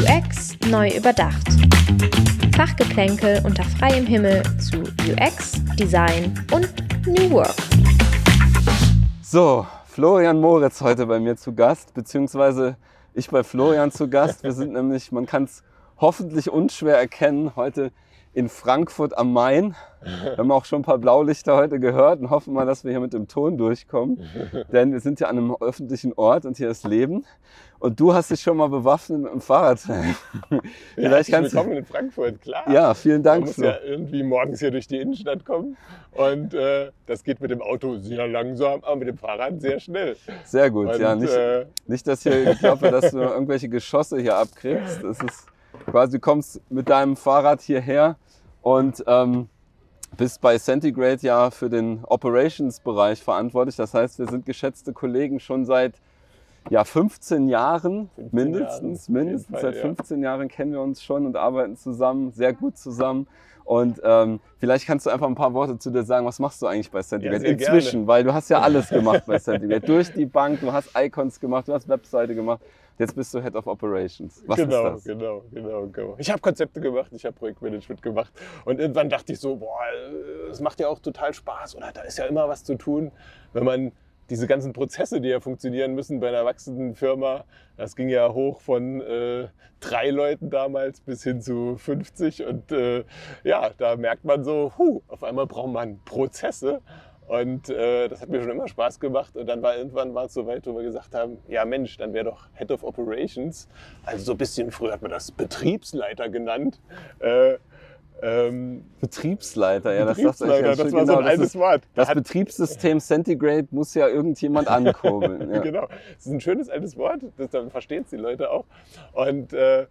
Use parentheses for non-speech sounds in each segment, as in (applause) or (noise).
UX neu überdacht. Fachgeplänkel unter freiem Himmel zu UX, Design und New Work. So, Florian Moritz heute bei mir zu Gast, beziehungsweise ich bei Florian zu Gast. Wir sind (laughs) nämlich, man kann es hoffentlich unschwer erkennen, heute in Frankfurt am Main. Wir haben auch schon ein paar Blaulichter heute gehört und hoffen mal, dass wir hier mit dem Ton durchkommen. (laughs) Denn wir sind ja an einem öffentlichen Ort und hier ist Leben. Und du hast dich schon mal bewaffnet mit dem Fahrrad. (laughs) Vielleicht ja, kannst willkommen in Frankfurt, klar. Ja, vielen Dank. Man muss ja irgendwie morgens hier durch die Innenstadt kommen. Und äh, das geht mit dem Auto sehr langsam, aber mit dem Fahrrad sehr schnell. Sehr gut, und, ja. Nicht, äh, nicht, dass hier, ich glaube, dass du irgendwelche Geschosse hier abkriegst. Das ist quasi, du kommst mit deinem Fahrrad hierher und ähm, bist bei Centigrade ja für den Operations-Bereich verantwortlich. Das heißt, wir sind geschätzte Kollegen schon seit ja, 15 Jahren 15 mindestens. Jahren, mindestens Fall, seit 15 ja. Jahren kennen wir uns schon und arbeiten zusammen, sehr gut zusammen. Und ähm, vielleicht kannst du einfach ein paar Worte zu dir sagen. Was machst du eigentlich bei Centigrade? Ja, Inzwischen, gerne. weil du hast ja alles gemacht bei Centigrade. Durch die Bank, du hast Icons gemacht, du hast Webseite gemacht. Jetzt bist du Head of Operations. Was genau, ist das? Genau, genau, genau. Ich habe Konzepte gemacht, ich habe Projektmanagement gemacht. Und irgendwann dachte ich so, boah, es macht ja auch total Spaß oder da ist ja immer was zu tun, wenn man diese ganzen Prozesse, die ja funktionieren müssen bei einer wachsenden Firma, das ging ja hoch von äh, drei Leuten damals bis hin zu 50. Und äh, ja, da merkt man so, huh, auf einmal braucht man Prozesse. Und äh, das hat mir schon immer Spaß gemacht. Und dann war irgendwann war es so weit, wo wir gesagt haben, ja Mensch, dann wäre doch Head of Operations. Also so ein bisschen früher hat man das Betriebsleiter genannt. Äh, ähm, Betriebsleiter, ja, Betriebsleiter, das, das war genau, so ein altes Wort. Das, das Betriebssystem Centigrade muss ja irgendjemand (laughs) ankurbeln. Ja. genau, das ist ein schönes altes Wort, das, dann verstehen es die Leute auch. Und äh,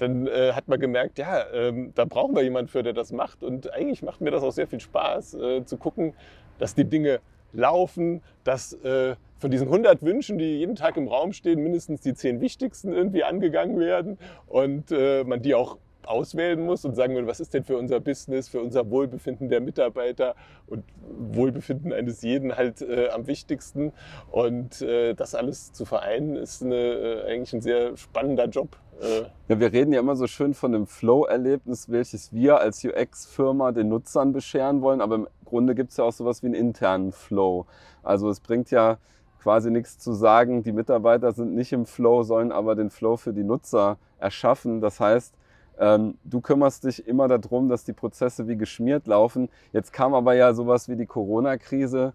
dann äh, hat man gemerkt, ja, ähm, da brauchen wir jemanden für, der das macht. Und eigentlich macht mir das auch sehr viel Spaß, äh, zu gucken, dass die Dinge laufen, dass äh, von diesen 100 Wünschen, die jeden Tag im Raum stehen, mindestens die 10 wichtigsten irgendwie angegangen werden und äh, man die auch auswählen muss und sagen will, was ist denn für unser Business, für unser Wohlbefinden der Mitarbeiter und Wohlbefinden eines jeden halt äh, am wichtigsten. Und äh, das alles zu vereinen, ist eine, äh, eigentlich ein sehr spannender Job. Äh. Ja, wir reden ja immer so schön von dem Flow-Erlebnis, welches wir als UX-Firma den Nutzern bescheren wollen, aber im Grunde gibt es ja auch sowas wie einen internen Flow. Also es bringt ja quasi nichts zu sagen, die Mitarbeiter sind nicht im Flow, sollen aber den Flow für die Nutzer erschaffen. Das heißt, ähm, du kümmerst dich immer darum, dass die Prozesse wie geschmiert laufen. Jetzt kam aber ja sowas wie die Corona-Krise.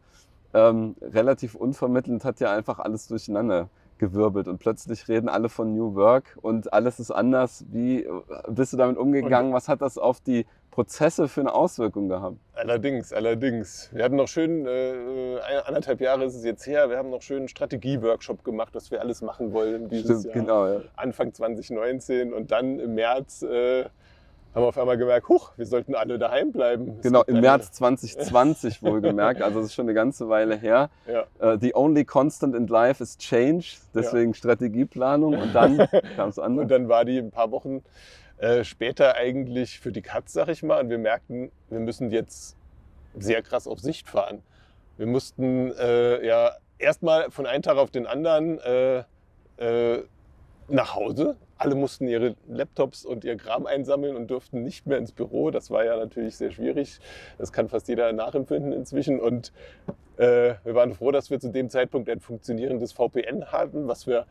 Ähm, relativ unvermittelnd hat ja einfach alles durcheinander gewirbelt und plötzlich reden alle von New Work und alles ist anders. Wie äh, bist du damit umgegangen? Was hat das auf die Prozesse für eine Auswirkung gehabt? Allerdings, allerdings. Wir hatten noch schön, äh, anderthalb Jahre ist es jetzt her, wir haben noch schön einen Strategie-Workshop gemacht, was wir alles machen wollen dieses Stimmt, Jahr. Genau, ja. Anfang 2019 und dann im März äh, haben wir auf einmal gemerkt, huch, wir sollten alle daheim bleiben. genau, im März (laughs) 2020 wohlgemerkt, also das ist schon eine ganze Weile her. Ja. Uh, the only constant in life is change, deswegen ja. Strategieplanung und dann (laughs) kam es anders. Und dann war die ein paar Wochen äh, später eigentlich für die Katz, sag ich mal, und wir merkten, wir müssen jetzt sehr krass auf Sicht fahren. Wir mussten äh, ja erstmal von einem Tag auf den anderen äh, äh nach Hause alle mussten ihre Laptops und ihr Kram einsammeln und durften nicht mehr ins Büro. Das war ja natürlich sehr schwierig. Das kann fast jeder nachempfinden inzwischen. Und äh, wir waren froh, dass wir zu dem Zeitpunkt ein funktionierendes VPN hatten, was wir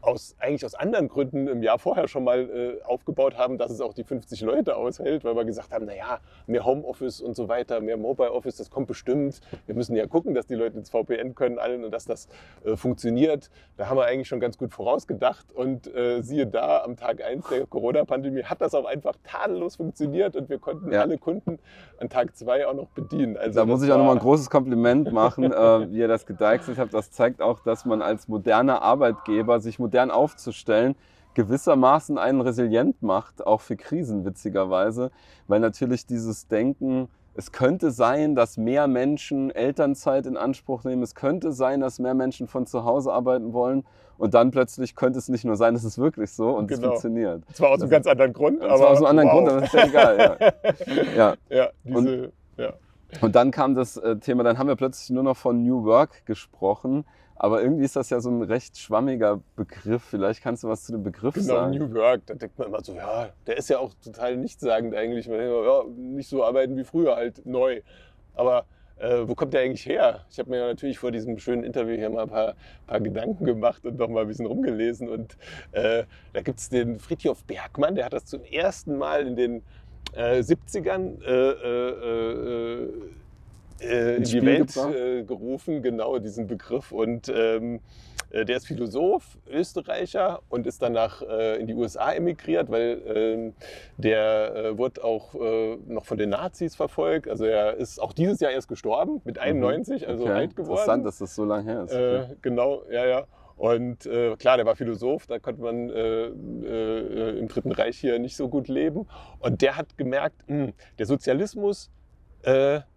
aus, eigentlich aus anderen Gründen im Jahr vorher schon mal äh, aufgebaut haben, dass es auch die 50 Leute aushält, weil wir gesagt haben, naja, mehr Homeoffice und so weiter, mehr Mobile Office, das kommt bestimmt. Wir müssen ja gucken, dass die Leute ins VPN können allen und dass das äh, funktioniert. Da haben wir eigentlich schon ganz gut vorausgedacht und äh, siehe da, am Tag 1 der Corona-Pandemie hat das auch einfach tadellos funktioniert und wir konnten ja. alle Kunden an Tag 2 auch noch bedienen. Also da muss ich auch nochmal ein großes Kompliment machen, äh, wie ihr das gedeichselt habt. Das zeigt auch, dass man als moderner Arbeitgeber sich modern aufzustellen, gewissermaßen einen resilient macht, auch für Krisen witzigerweise, weil natürlich dieses Denken, es könnte sein, dass mehr Menschen Elternzeit in Anspruch nehmen, es könnte sein, dass mehr Menschen von zu Hause arbeiten wollen und dann plötzlich könnte es nicht nur sein, es ist wirklich so und genau. es funktioniert. Zwar aus einem ganz anderen Grund, aber. Zwar aus einem anderen wow. Grund, aber das ist ja egal. Ja, (laughs) ja. ja diese, und, ja. Und dann kam das äh, Thema, dann haben wir plötzlich nur noch von New Work gesprochen Aber irgendwie ist das ja so ein recht schwammiger Begriff. Vielleicht kannst du was zu dem Begriff Genau, sagen. New Work, da denkt man immer so, ja, der ist ja auch total nichtssagend eigentlich. Man denkt immer, ja, nicht so arbeiten wie früher, halt neu. Aber äh, wo kommt der eigentlich her? Ich habe mir natürlich vor diesem schönen Interview hier mal ein paar, paar Gedanken gemacht und noch mal ein bisschen rumgelesen. Und äh, da gibt es den Fritjof Bergmann, der hat das zum ersten Mal in den äh, 70ern äh, in die Welt äh, gerufen, genau diesen Begriff. Und ähm, äh, der ist Philosoph, Österreicher und ist danach äh, in die USA emigriert, weil ähm, der wurde auch noch von den Nazis verfolgt. Also er ist auch dieses Jahr erst gestorben, mit 91, also Mhm. Okay, alt geworden. Interessant, dass das so lange her ist. Äh, genau, ja, ja. Und äh, klar, der war Philosoph, da konnte man äh, äh, im Dritten Reich hier nicht so gut leben. Und der hat gemerkt, mh, der Sozialismus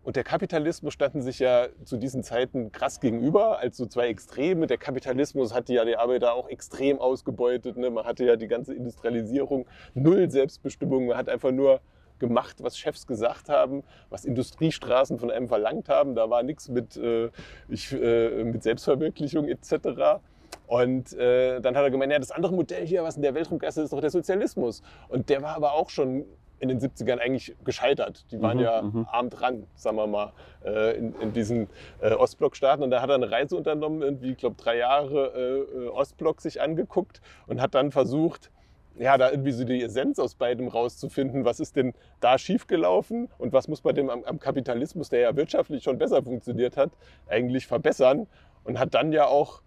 und der Kapitalismus standen sich ja zu diesen Zeiten krass gegenüber, als so zwei Extreme. Der Kapitalismus hatte ja die Arbeiter auch extrem ausgebeutet. Ne? Man hatte ja die ganze Industrialisierung, null Selbstbestimmung. Man hat einfach nur gemacht, was Chefs gesagt haben, was Industriestraßen von einem verlangt haben. Da war nichts mit, äh, ich, äh, mit Selbstverwirklichung etc. Und äh, dann hat er gemeint, ja, das andere Modell hier, was in der Welt rumgeistert, ist doch der Sozialismus. Und der war aber auch schon in den 70ern eigentlich gescheitert. Die waren Mhm, ja mhm. arm dran, sagen wir mal, äh, in, in diesen äh, Ostblockstaaten. Und da hat er eine Reise unternommen, irgendwie, ich glaube, drei Jahre äh, äh, Ostblock sich angeguckt und hat dann versucht, ja, da irgendwie so die Essenz aus beidem rauszufinden. Was ist denn da schiefgelaufen und was muss man dem am, am Kapitalismus, der ja wirtschaftlich schon besser funktioniert hat, eigentlich verbessern? Und hat dann ja auch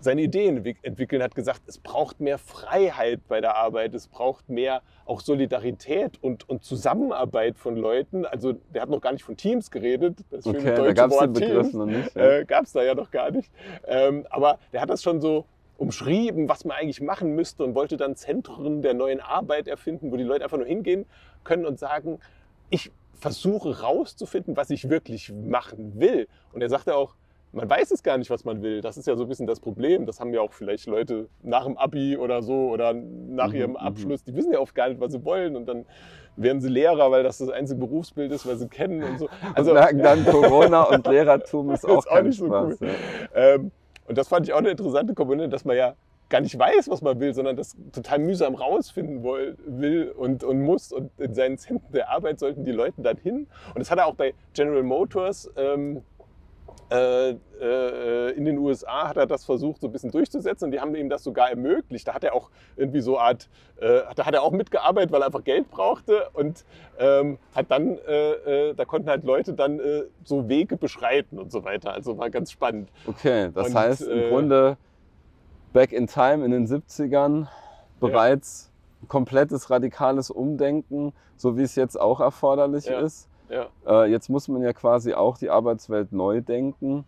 seine Ideen entwick- entwickelt, hat gesagt, es braucht mehr Freiheit bei der Arbeit, es braucht mehr auch Solidarität und, und Zusammenarbeit von Leuten. Also der hat noch gar nicht von Teams geredet, das Okay, da gab es den Begriff noch nicht. Ja. äh, gab es da ja noch gar nicht. Ähm, aber der hat das schon so umschrieben, was man eigentlich machen müsste und wollte dann Zentren der neuen Arbeit erfinden, wo die Leute einfach nur hingehen können und sagen, ich versuche rauszufinden, was ich wirklich machen will. Und er sagte auch, man weiß es gar nicht, was man will. Das ist ja so ein bisschen das Problem. Das haben ja auch vielleicht Leute nach dem Abi oder so oder nach Mhm, ihrem mhm. Abschluss. Die wissen ja oft gar nicht, was sie wollen. Und dann werden sie Lehrer, weil das das einzige Berufsbild ist, was sie kennen und so. (laughs) Also merken dann, Corona und (laughs) Lehrertum ist auch Ist auch nicht so Spaß. cool. ja. Ähm, und das fand ich auch eine interessante Komponente, dass man ja gar nicht weiß, was man will, sondern das total mühsam rausfinden woll, will und, und muss. Und in seinen Zentren der Arbeit sollten die Leute dann hin. Und das hat er auch bei General Motors ähm, äh, äh, in den USA hat er das versucht, so ein bisschen durchzusetzen und die haben ihm das sogar ermöglicht. Da hat er auch irgendwie so eine Art, äh, da hat er auch mitgearbeitet, weil er einfach Geld brauchte und ähm, hat dann, äh, äh, da konnten halt Leute dann äh, so Wege beschreiten und so weiter. Also war ganz spannend. Okay, das Und, heißt im äh, Grunde back in time in den 70ern bereits komplettes radikales Umdenken, so wie es jetzt auch erforderlich Ja. ist. Ja, Äh, jetzt muss man ja quasi auch die Arbeitswelt neu denken.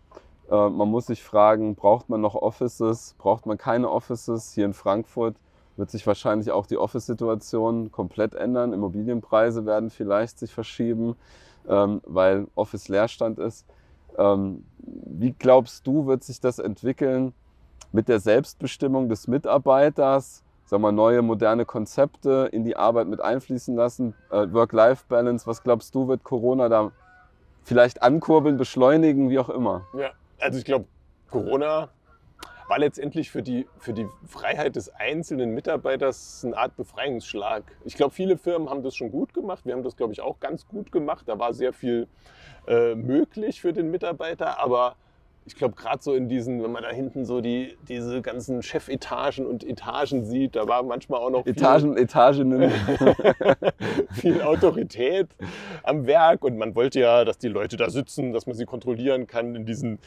Äh, man muss sich fragen, braucht man noch Offices, braucht man keine Offices? Hier in Frankfurt wird sich wahrscheinlich auch die Office-Situation komplett ändern. Immobilienpreise werden vielleicht sich verschieben, ähm, weil Office Leerstand ist. Ähm, wie glaubst du, wird sich das entwickeln mit der Selbstbestimmung des Mitarbeiters? Sagen wir, neue moderne Konzepte in die Arbeit mit einfließen lassen, äh, Work-Life-Balance. Was glaubst du, wird Corona da vielleicht ankurbeln, beschleunigen, wie auch immer? ja. also ich glaube, Corona war letztendlich für die, für die Freiheit des einzelnen Mitarbeiters eine Art Befreiungsschlag. Ich glaube, viele Firmen haben das schon gut gemacht. Wir haben das, glaube ich, auch ganz gut gemacht. Da war sehr viel äh, möglich für den Mitarbeiter, aber ich glaube, gerade so in diesen, wenn man da hinten so die, diese ganzen Chefetagen und Etagen sieht, da war manchmal auch noch viel- Etagen, Etagen. (laughs) viel Autorität am Werk und man wollte ja, dass die Leute da sitzen, dass man sie kontrollieren kann in diesen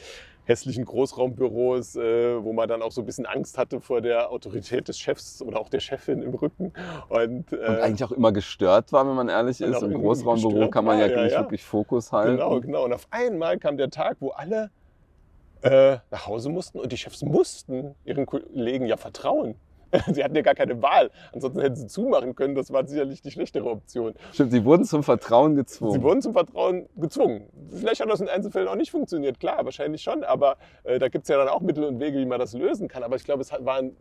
hässlichen Großraumbüros, äh, wo man dann auch so ein bisschen Angst hatte vor der Autorität des Chefs oder auch der Chefin im Rücken. Und, äh, Und eigentlich auch immer gestört war, wenn man ehrlich ist. Im Großraumbüro kann man war, ja, ja, nicht ja. wirklich Fokus halten. Genau, genau. Und auf einmal kam der Tag, wo alle äh, nach Hause mussten und die Chefs mussten ihren Kollegen ja vertrauen. (laughs) Sie hatten ja gar keine Wahl. Ansonsten hätten sie zumachen können. Das war sicherlich die schlechtere Option. Stimmt, die wurden zum Vertrauen gezwungen. Sie wurden zum Vertrauen gezwungen. Vielleicht hat das in Einzelfällen auch nicht funktioniert, klar, wahrscheinlich schon, aber äh, da gibt es ja dann auch Mittel und Wege, wie man das lösen kann. Aber ich glaube, es war ein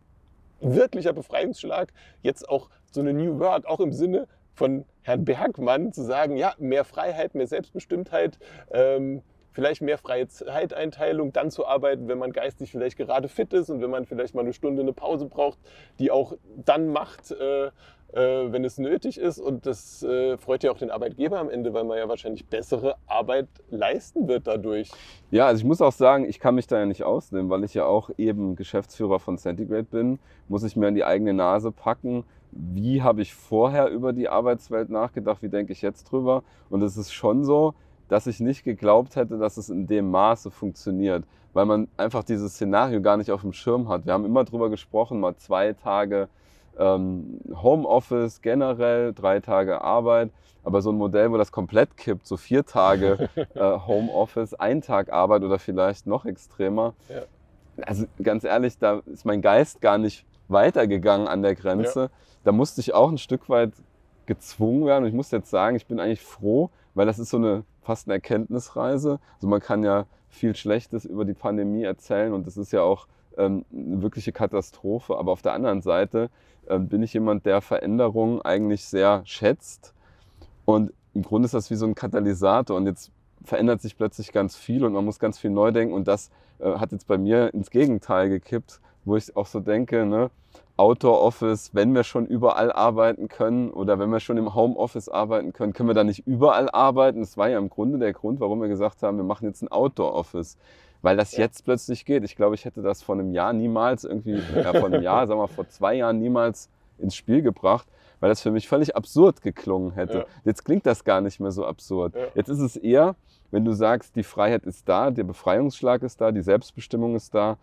wirklicher Befreiungsschlag, jetzt auch so eine New Work, auch im Sinne von Herrn Bergmann, zu sagen, ja, mehr Freiheit, mehr Selbstbestimmtheit. Ähm, vielleicht mehr freie Zeiteinteilung, dann zu arbeiten, wenn man geistig vielleicht gerade fit ist und wenn man vielleicht mal eine Stunde eine Pause braucht, die auch dann macht, äh, äh, wenn es nötig ist. Und das äh, freut ja auch den Arbeitgeber am Ende, weil man ja wahrscheinlich bessere Arbeit leisten wird dadurch. Ja, also ich muss auch sagen, ich kann mich da ja nicht ausnehmen, weil ich ja auch eben Geschäftsführer von Centigrade bin, muss ich mir an die eigene Nase packen. Wie habe ich vorher über die Arbeitswelt nachgedacht? Wie denke ich jetzt drüber? Und es ist schon so, dass ich nicht geglaubt hätte, dass es in dem Maße funktioniert, weil man einfach dieses Szenario gar nicht auf dem Schirm hat. Wir haben immer drüber gesprochen, mal zwei Tage ähm, Homeoffice generell, drei Tage Arbeit. Aber so ein Modell, wo das komplett kippt, so vier Tage (laughs) äh, Homeoffice, ein Tag Arbeit oder vielleicht noch extremer. Ja. Also ganz ehrlich, da ist mein Geist gar nicht weitergegangen an der Grenze. Ja. Da musste ich auch ein Stück weit gezwungen werden. Und ich muss jetzt sagen, ich bin eigentlich froh, weil das ist so eine fast eine Erkenntnisreise. Also man kann ja viel Schlechtes über die Pandemie erzählen und das ist ja auch ähm, eine wirkliche Katastrophe. Aber auf der anderen Seite ähm, bin ich jemand, der Veränderungen eigentlich sehr schätzt. Und im Grunde ist das wie so ein Katalysator. Und jetzt verändert sich plötzlich ganz viel und man muss ganz viel neu denken. Und das äh, hat jetzt bei mir ins Gegenteil gekippt, wo ich auch so denke, ne, Outdoor-Office, wenn wir schon überall arbeiten können oder wenn wir schon im Homeoffice arbeiten können, können wir da nicht überall arbeiten? Das war ja im Grunde der Grund, warum wir gesagt haben, wir machen jetzt ein Outdoor-Office weil das ja. jetzt plötzlich geht. Ich glaube, ich hätte das vor einem Jahr niemals irgendwie, ja, vor einem Jahr, (laughs) sagen wir vor zwei Jahren niemals ins Spiel gebracht, weil das für mich völlig absurd geklungen hätte. Ja. Jetzt klingt das gar nicht mehr so absurd. Ja. Jetzt ist es eher, wenn du sagst, die Freiheit ist da, der Befreiungsschlag ist da, die Selbstbestimmung ist da,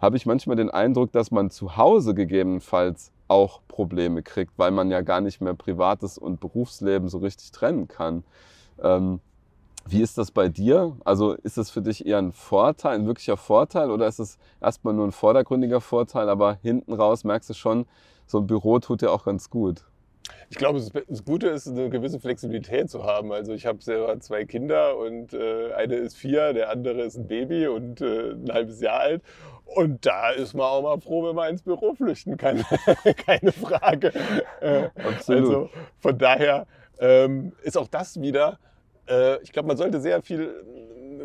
habe ich manchmal den Eindruck, dass man zu Hause gegebenenfalls auch Probleme kriegt, weil man ja gar nicht mehr Privates und Berufsleben so richtig trennen kann. Ähm, wie ist das bei dir? Also ist das für dich eher ein Vorteil, ein wirklicher Vorteil oder ist es erstmal nur ein vordergründiger Vorteil, aber hinten raus merkst du schon, so ein Büro tut dir auch ganz gut? Ich glaube, das Gute ist, eine gewisse Flexibilität zu haben. Also ich habe selber zwei Kinder und äh, eine ist vier, der andere ist ein Baby und äh, ein halbes Jahr alt. Und da ist man auch mal froh, wenn man ins Büro flüchten kann. (laughs) Keine Frage. Äh, Absolut. Also von daher ähm, ist auch das wieder äh, ich glaube, man sollte sehr viel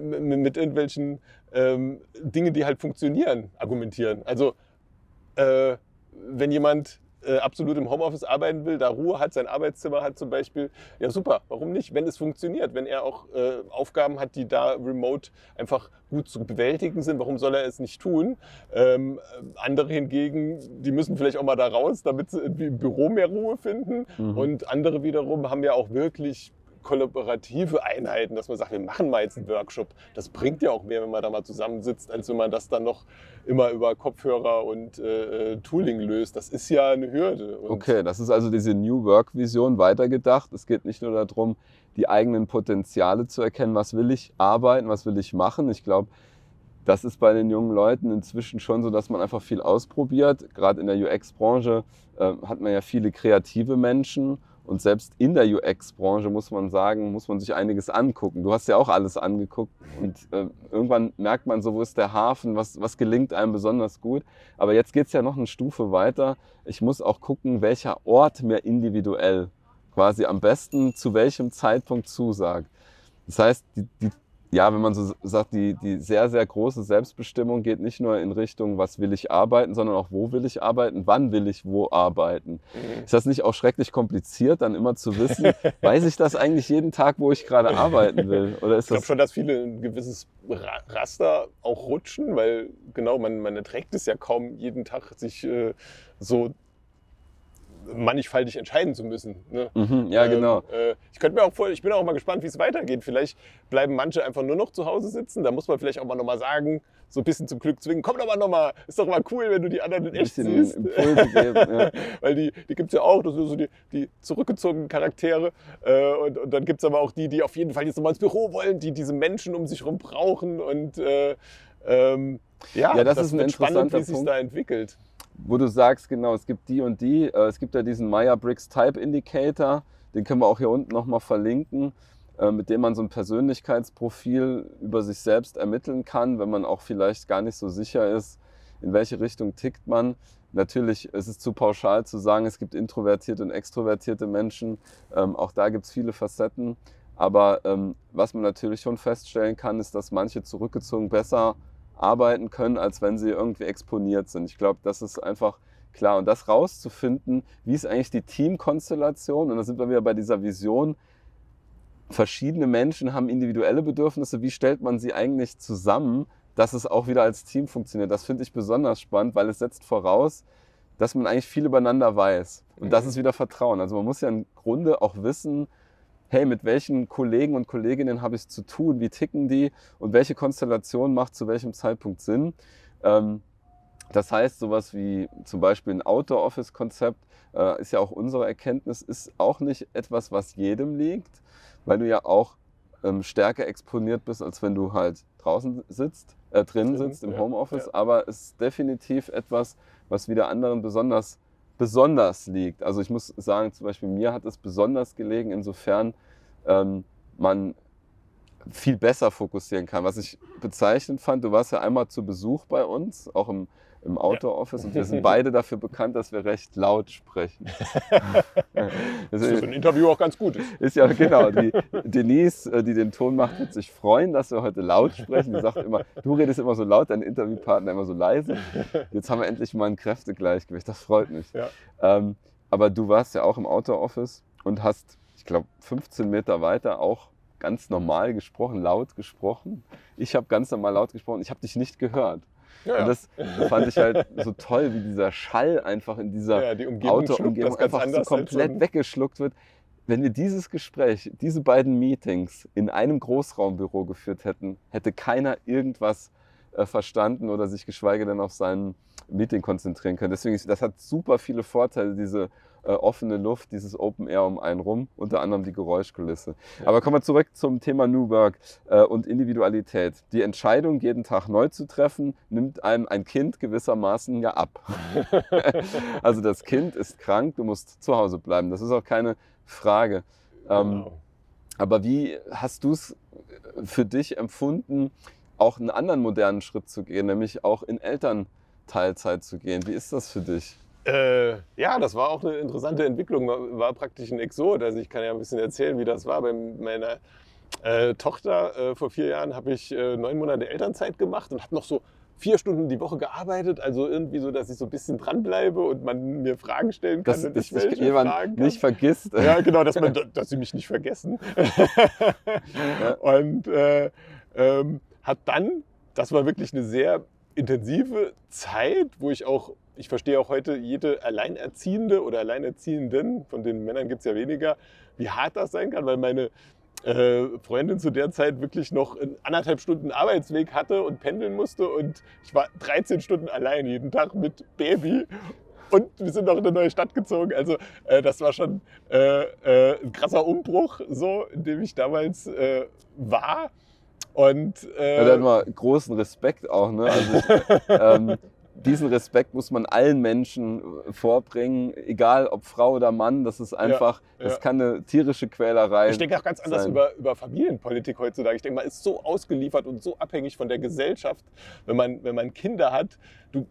mit irgendwelchen ähm, Dingen, die halt funktionieren, argumentieren. Also äh, wenn jemand äh, absolut im Homeoffice arbeiten will, da Ruhe hat, sein Arbeitszimmer hat zum Beispiel, ja super, warum nicht, wenn es funktioniert, wenn er auch äh, Aufgaben hat, die da remote einfach gut zu bewältigen sind, warum soll er es nicht tun? Ähm, andere hingegen, die müssen vielleicht auch mal da raus, damit sie irgendwie im Büro mehr Ruhe finden mhm. und andere wiederum haben ja auch wirklich kollaborative Einheiten, dass man sagt, wir machen mal jetzt einen Workshop. Das bringt ja auch mehr, wenn man da mal zusammensitzt, als wenn man das dann noch immer über Kopfhörer und äh, äh Tooling löst. Das ist ja eine Hürde. Und okay, das ist also diese New Work-Vision weitergedacht. Es geht nicht nur darum, die eigenen Potenziale zu erkennen, was will ich arbeiten, was will ich machen. Ich glaube, das ist bei den jungen Leuten inzwischen schon so, dass man einfach viel ausprobiert. Gerade in der UX-Branche äh, hat man ja viele kreative Menschen und selbst in der UX-Branche muss man sagen, muss man sich einiges angucken. Du hast ja auch alles angeguckt und äh, irgendwann merkt man so, wo ist der Hafen, was, was gelingt einem besonders gut. Aber jetzt geht es ja noch eine Stufe weiter. Ich muss auch gucken, welcher Ort mir individuell quasi am besten zu welchem Zeitpunkt zusagt. Das heißt, die, die ja, wenn man so sagt, die, die sehr, sehr große Selbstbestimmung geht nicht nur in Richtung, was will ich arbeiten, sondern auch, wo will ich arbeiten, wann will ich wo arbeiten. Mhm. Ist das nicht auch schrecklich kompliziert, dann immer zu wissen, (laughs) weiß ich das eigentlich jeden Tag, wo ich gerade arbeiten will? Oder ist ich glaube schon, dass viele ein gewisses Raster auch rutschen, weil genau, man, man erträgt es ja kaum jeden Tag, sich äh, so mannigfaltig entscheiden zu müssen. Ne? Mhm, ja, ähm, genau. Äh, ich könnte mir auch vor, ich bin auch mal gespannt, wie es weitergeht. Vielleicht bleiben manche einfach nur noch zu Hause sitzen. Da muss man vielleicht auch mal nochmal sagen, so ein bisschen zum Glück zwingen. Komm doch mal nochmal, ist doch mal cool, wenn du die anderen in echt siehst. Impulse geben, ja. (laughs) Weil die, die gibt es ja auch, das sind so die, die zurückgezogenen Charaktere. Äh, und, und dann gibt es aber auch die, die auf jeden Fall jetzt nochmal ins Büro wollen, die diese Menschen um sich herum brauchen. Und äh, ähm, ja, ja, das, das ist ein spannend, wie sich da entwickelt wo du sagst, genau, es gibt die und die. Äh, es gibt ja diesen Meyer-Briggs Type Indicator, den können wir auch hier unten nochmal verlinken, äh, mit dem man so ein Persönlichkeitsprofil über sich selbst ermitteln kann, wenn man auch vielleicht gar nicht so sicher ist, in welche Richtung tickt man. Natürlich ist es zu pauschal zu sagen, es gibt introvertierte und extrovertierte Menschen. Ähm, auch da gibt es viele Facetten. Aber ähm, was man natürlich schon feststellen kann, ist, dass manche zurückgezogen besser arbeiten können, als wenn sie irgendwie exponiert sind. Ich glaube, das ist einfach klar. Und das rauszufinden, wie ist eigentlich die Teamkonstellation, und da sind wir wieder bei dieser Vision, verschiedene Menschen haben individuelle Bedürfnisse, wie stellt man sie eigentlich zusammen, dass es auch wieder als Team funktioniert. Das finde ich besonders spannend, weil es setzt voraus, dass man eigentlich viel übereinander weiß. Und das ist wieder Vertrauen. Also man muss ja im Grunde auch wissen, hey, mit welchen Kollegen und Kolleginnen habe ich es zu tun, wie ticken die und welche Konstellation macht zu welchem Zeitpunkt Sinn. Ähm, das heißt, sowas wie zum Beispiel ein Outdoor-Office-Konzept äh, ist ja auch unsere Erkenntnis, ist auch nicht etwas, was jedem liegt, weil du ja auch ähm, stärker exponiert bist, als wenn du halt draußen sitzt, äh, drin sitzt im ja, Homeoffice. ja. Aber es ist definitiv etwas, was wieder anderen besonders, besonders liegt. Also ich muss sagen, zum Beispiel mir hat es besonders gelegen, insofern ähm, man viel besser fokussieren kann. Was ich bezeichnend fand, du warst ja einmal zu Besuch bei uns, auch im, im Outdoor-Office, und wir sind (laughs) beide dafür bekannt, dass wir recht laut sprechen. (laughs) Das ist für ein Interview auch ganz gut. Ist ja genau. Die (laughs) Denise, äh, die den Ton macht, wird sich freuen, dass wir heute laut sprechen. Die sagt immer, du redest immer so laut, dein Interviewpartner immer so leise. Jetzt haben wir endlich mal ein Kräftegleichgewicht. Das freut mich. Ja. Ähm, aber du warst ja auch im Outdoor-Office und hast, ich glaube, 15 Meter weiter auch ganz normal gesprochen, laut gesprochen. Ich habe ganz normal laut gesprochen. Ich habe dich nicht gehört. Ja, Und das fand ich halt so toll, wie dieser Schall einfach in dieser ja, die Umgebung schluckt Outdoor-Umgebung das ganz einfach so komplett weggeschluckt wird. Wenn wir dieses Gespräch, diese beiden Meetings in einem Großraumbüro geführt hätten, hätte keiner irgendwas äh, verstanden oder sich geschweige denn auf sein Meeting konzentrieren können. Deswegen, ist, das hat super viele Vorteile, diese äh, offene Luft, dieses Open Air um einen rum, unter anderem die Geräuschkulisse. Aber kommen wir zurück zum Thema New Work äh, und Individualität. Die Entscheidung, jeden Tag neu zu treffen, nimmt einem ein Kind gewissermaßen ja ab. (laughs) (laughs) also das Kind ist krank, du musst zu Hause bleiben. Das ist auch keine Frage. Ähm, Genau. aber wie hast du es für dich empfunden, auch einen anderen modernen Schritt zu gehen, nämlich auch in Elternteilzeit zu gehen? Wie ist das für dich? Äh, ja, das war auch eine interessante Entwicklung. War, war praktisch ein Exot. Also ich kann ja ein bisschen erzählen, wie das war. Bei meiner äh, Tochter äh, vor vier Jahren habe ich äh, neun Monate Elternzeit gemacht und habe noch so vier Stunden die Woche gearbeitet. Also irgendwie so, dass ich so ein bisschen dranbleibe und man mir Fragen stellen kann Dass, und dass ich welche jemand fragen kann. nicht vergisst. Ja, genau, dass, man, (laughs) dass sie mich nicht vergessen. (laughs) Und äh, ähm, hat dann, das war wirklich eine sehr intensive Zeit, wo ich auch, ich verstehe auch heute jede Alleinerziehende oder Alleinerziehenden, von den Männern gibt es ja weniger, wie hart das sein kann, weil meine äh, Freundin zu der Zeit wirklich noch einen anderthalb Stunden Arbeitsweg hatte und pendeln musste und ich war 13 Stunden allein jeden Tag mit Baby und wir sind noch in eine neue Stadt gezogen. Also äh, das war schon äh, äh, ein krasser Umbruch, so in dem ich damals äh, war. Und äh, Ja, man großen Respekt auch. Ne? Also ich, (laughs) ähm, diesen Respekt muss man allen Menschen äh, vorbringen, egal ob Frau oder Mann. Das ist einfach, das ja. kann eine tierische Quälerei. ich denke auch ganz anders sein. über, über Familienpolitik heutzutage. Ich denke, man ist so ausgeliefert und so abhängig von der Gesellschaft, wenn man, wenn man Kinder hat. Du,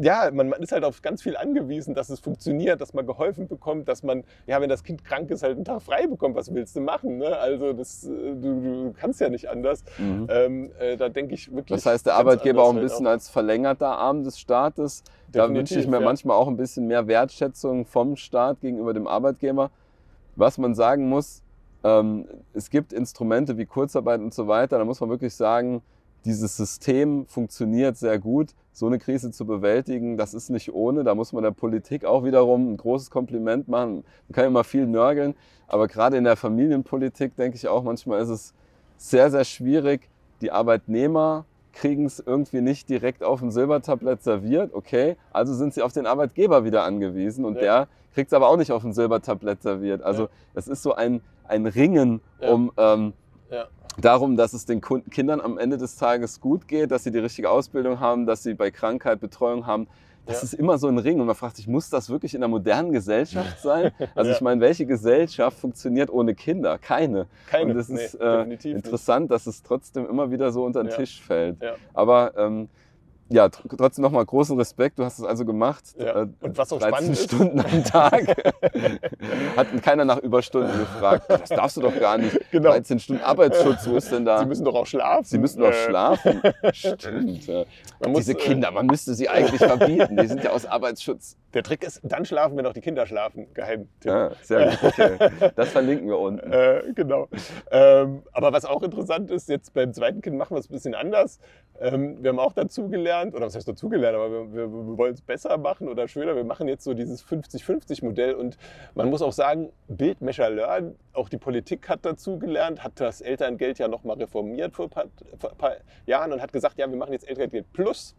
ja, man, man ist halt auf ganz viel angewiesen, dass es funktioniert, dass man geholfen bekommt, dass man, ja, wenn das Kind krank ist, halt einen Tag frei bekommt. Was willst du machen? Ne? Also das, äh, du, du kannst ja nicht anders. Mhm. Ähm, äh, da denke ich wirklich. Das heißt, der Arbeitgeber auch ein anders bisschen halt als verlängerter Arm des Staates. Da Definitiv, wünsche ich mir ja. manchmal auch ein bisschen mehr Wertschätzung vom Staat gegenüber dem Arbeitgeber. Was man sagen muss, ähm, es gibt Instrumente wie Kurzarbeit und so weiter. Da muss man wirklich sagen, dieses System funktioniert sehr gut. So eine Krise zu bewältigen, das ist nicht ohne. Da muss man der Politik auch wiederum ein großes Kompliment machen. Man kann immer viel nörgeln, aber gerade in der Familienpolitik denke ich auch, manchmal ist es sehr, sehr schwierig. Die Arbeitnehmer kriegen es irgendwie nicht direkt auf dem Silbertablett serviert. Okay, also sind sie auf den Arbeitgeber wieder angewiesen und Ja. der kriegt es aber auch nicht auf dem Silbertablett serviert. Also Ja. es ist so ein, ein Ringen Ja. um ähm, Ja. darum, dass es den Kindern am Ende des Tages gut geht, dass sie die richtige Ausbildung haben, dass sie bei Krankheit Betreuung haben. Das Ja. ist immer so ein Ring und man fragt sich, muss das wirklich in einer modernen Gesellschaft (laughs) sein? Also Ja. ich meine, welche Gesellschaft funktioniert ohne Kinder? Keine. Keine. Und es Nee, ist äh, definitiv nicht. interessant, dass es trotzdem immer wieder so unter den. Tisch fällt. Aber ähm, ja, tr- trotzdem nochmal großen Respekt. Du hast es also gemacht. Ja. Äh, Und was auch 13 spannend ist, Stunden am Tag. (laughs) Hat keiner nach Überstunden gefragt. Das darfst du doch gar nicht. Genau. 13 Stunden Arbeitsschutz, wo ist denn da? sie müssen doch auch schlafen. Sie müssen doch Äh, schlafen. (laughs) Stimmt. Ja. Muss, Diese äh, Kinder, man müsste sie eigentlich verbieten. Die sind ja aus Arbeitsschutz. Der Trick ist, dann schlafen, wenn auch die Kinder schlafen. Geheim. Ja, sehr gut. Okay. Das verlinken wir unten. Äh, genau. Ähm, aber was auch interessant ist, jetzt beim zweiten Kind machen wir es ein bisschen anders. Ähm, wir haben auch dazugelernt, oder was heißt dazugelernt, aber wir, wir, wir wollen es besser machen oder schöner. Wir machen jetzt so dieses 50-50-Modell und man muss auch sagen, Bild, Measure, Learn, auch die Politik hat dazugelernt, hat das Elterngeld ja nochmal reformiert vor ein paar, vor ein paar Jahren und hat gesagt, ja, wir machen jetzt Elterngeld Plus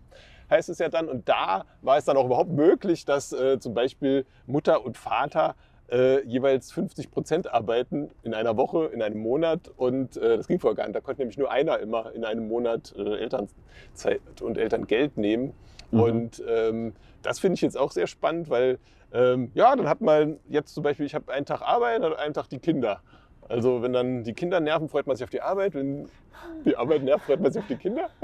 heißt es ja dann. Und da war es dann auch überhaupt möglich, dass äh, zum Beispiel Mutter und Vater äh, jeweils 50 Prozent arbeiten in einer Woche, in einem Monat. Und äh, das ging vorher gar nicht. Da konnte nämlich nur einer immer in einem Monat äh, Elternzeit und Elterngeld nehmen. Mhm. Und ähm, das finde ich jetzt auch sehr spannend, weil ähm, ja, dann hat man jetzt zum Beispiel, ich habe einen Tag Arbeit und einen Tag die Kinder. Also wenn dann die Kinder nerven, freut man sich auf die Arbeit. Wenn die Arbeit nervt, freut man sich auf die Kinder. (laughs)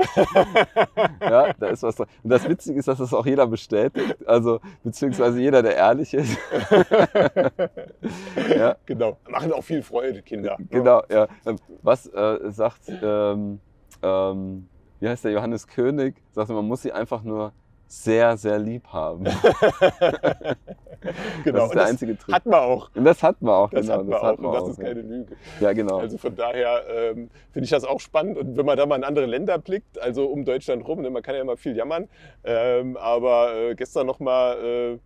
Ja, da ist was dran. Und das Witzige ist, dass das auch jeder bestätigt. Also, beziehungsweise jeder, der ehrlich ist. (laughs) ja, Genau. Machen auch viel Freude, Kinder. genau, ja. Ähm, Was äh, sagt, ähm, ähm, wie heißt der Johannes König? Sagt, man muss sie einfach nur sehr, sehr lieb haben. (laughs) Genau. Das ist der das einzige Trick. hat man auch. Und das hat man auch, Das genau. hat man das auch. hat man und das auch, ist keine Lüge. Ja, genau. Also von daher ähm, finde ich das auch spannend. Und wenn man da mal in andere Länder blickt, also um Deutschland rum, ne, man kann ja immer viel jammern, ähm, aber äh, gestern noch mal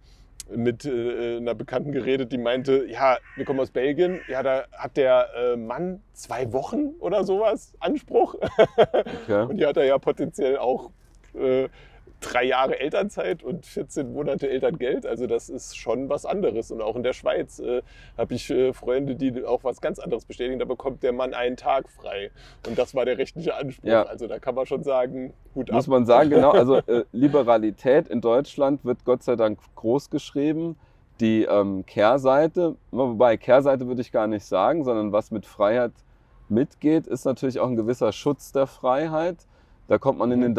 äh, mit äh, einer Bekannten geredet, die meinte, ja, wir kommen aus Belgien, ja, da hat der äh, Mann zwei Wochen oder sowas Anspruch. (laughs) okay. Und die hat er ja potenziell auch äh, drei Jahre Elternzeit und 14 Monate Elterngeld. Also das ist schon was anderes. Und auch in der Schweiz äh, habe ich äh, Freunde, die auch was ganz anderes bestätigen. Da bekommt der Mann einen Tag frei. Und das war der rechtliche Anspruch. Ja. Also da kann man schon sagen, Muss ab. man sagen, genau. Also (laughs) äh, Liberalität in Deutschland wird Gott sei Dank groß geschrieben. Die ähm, Kehrseite, wobei Kehrseite würde ich gar nicht sagen, sondern was mit Freiheit mitgeht, ist natürlich auch ein gewisser Schutz der Freiheit. Da kommt man in den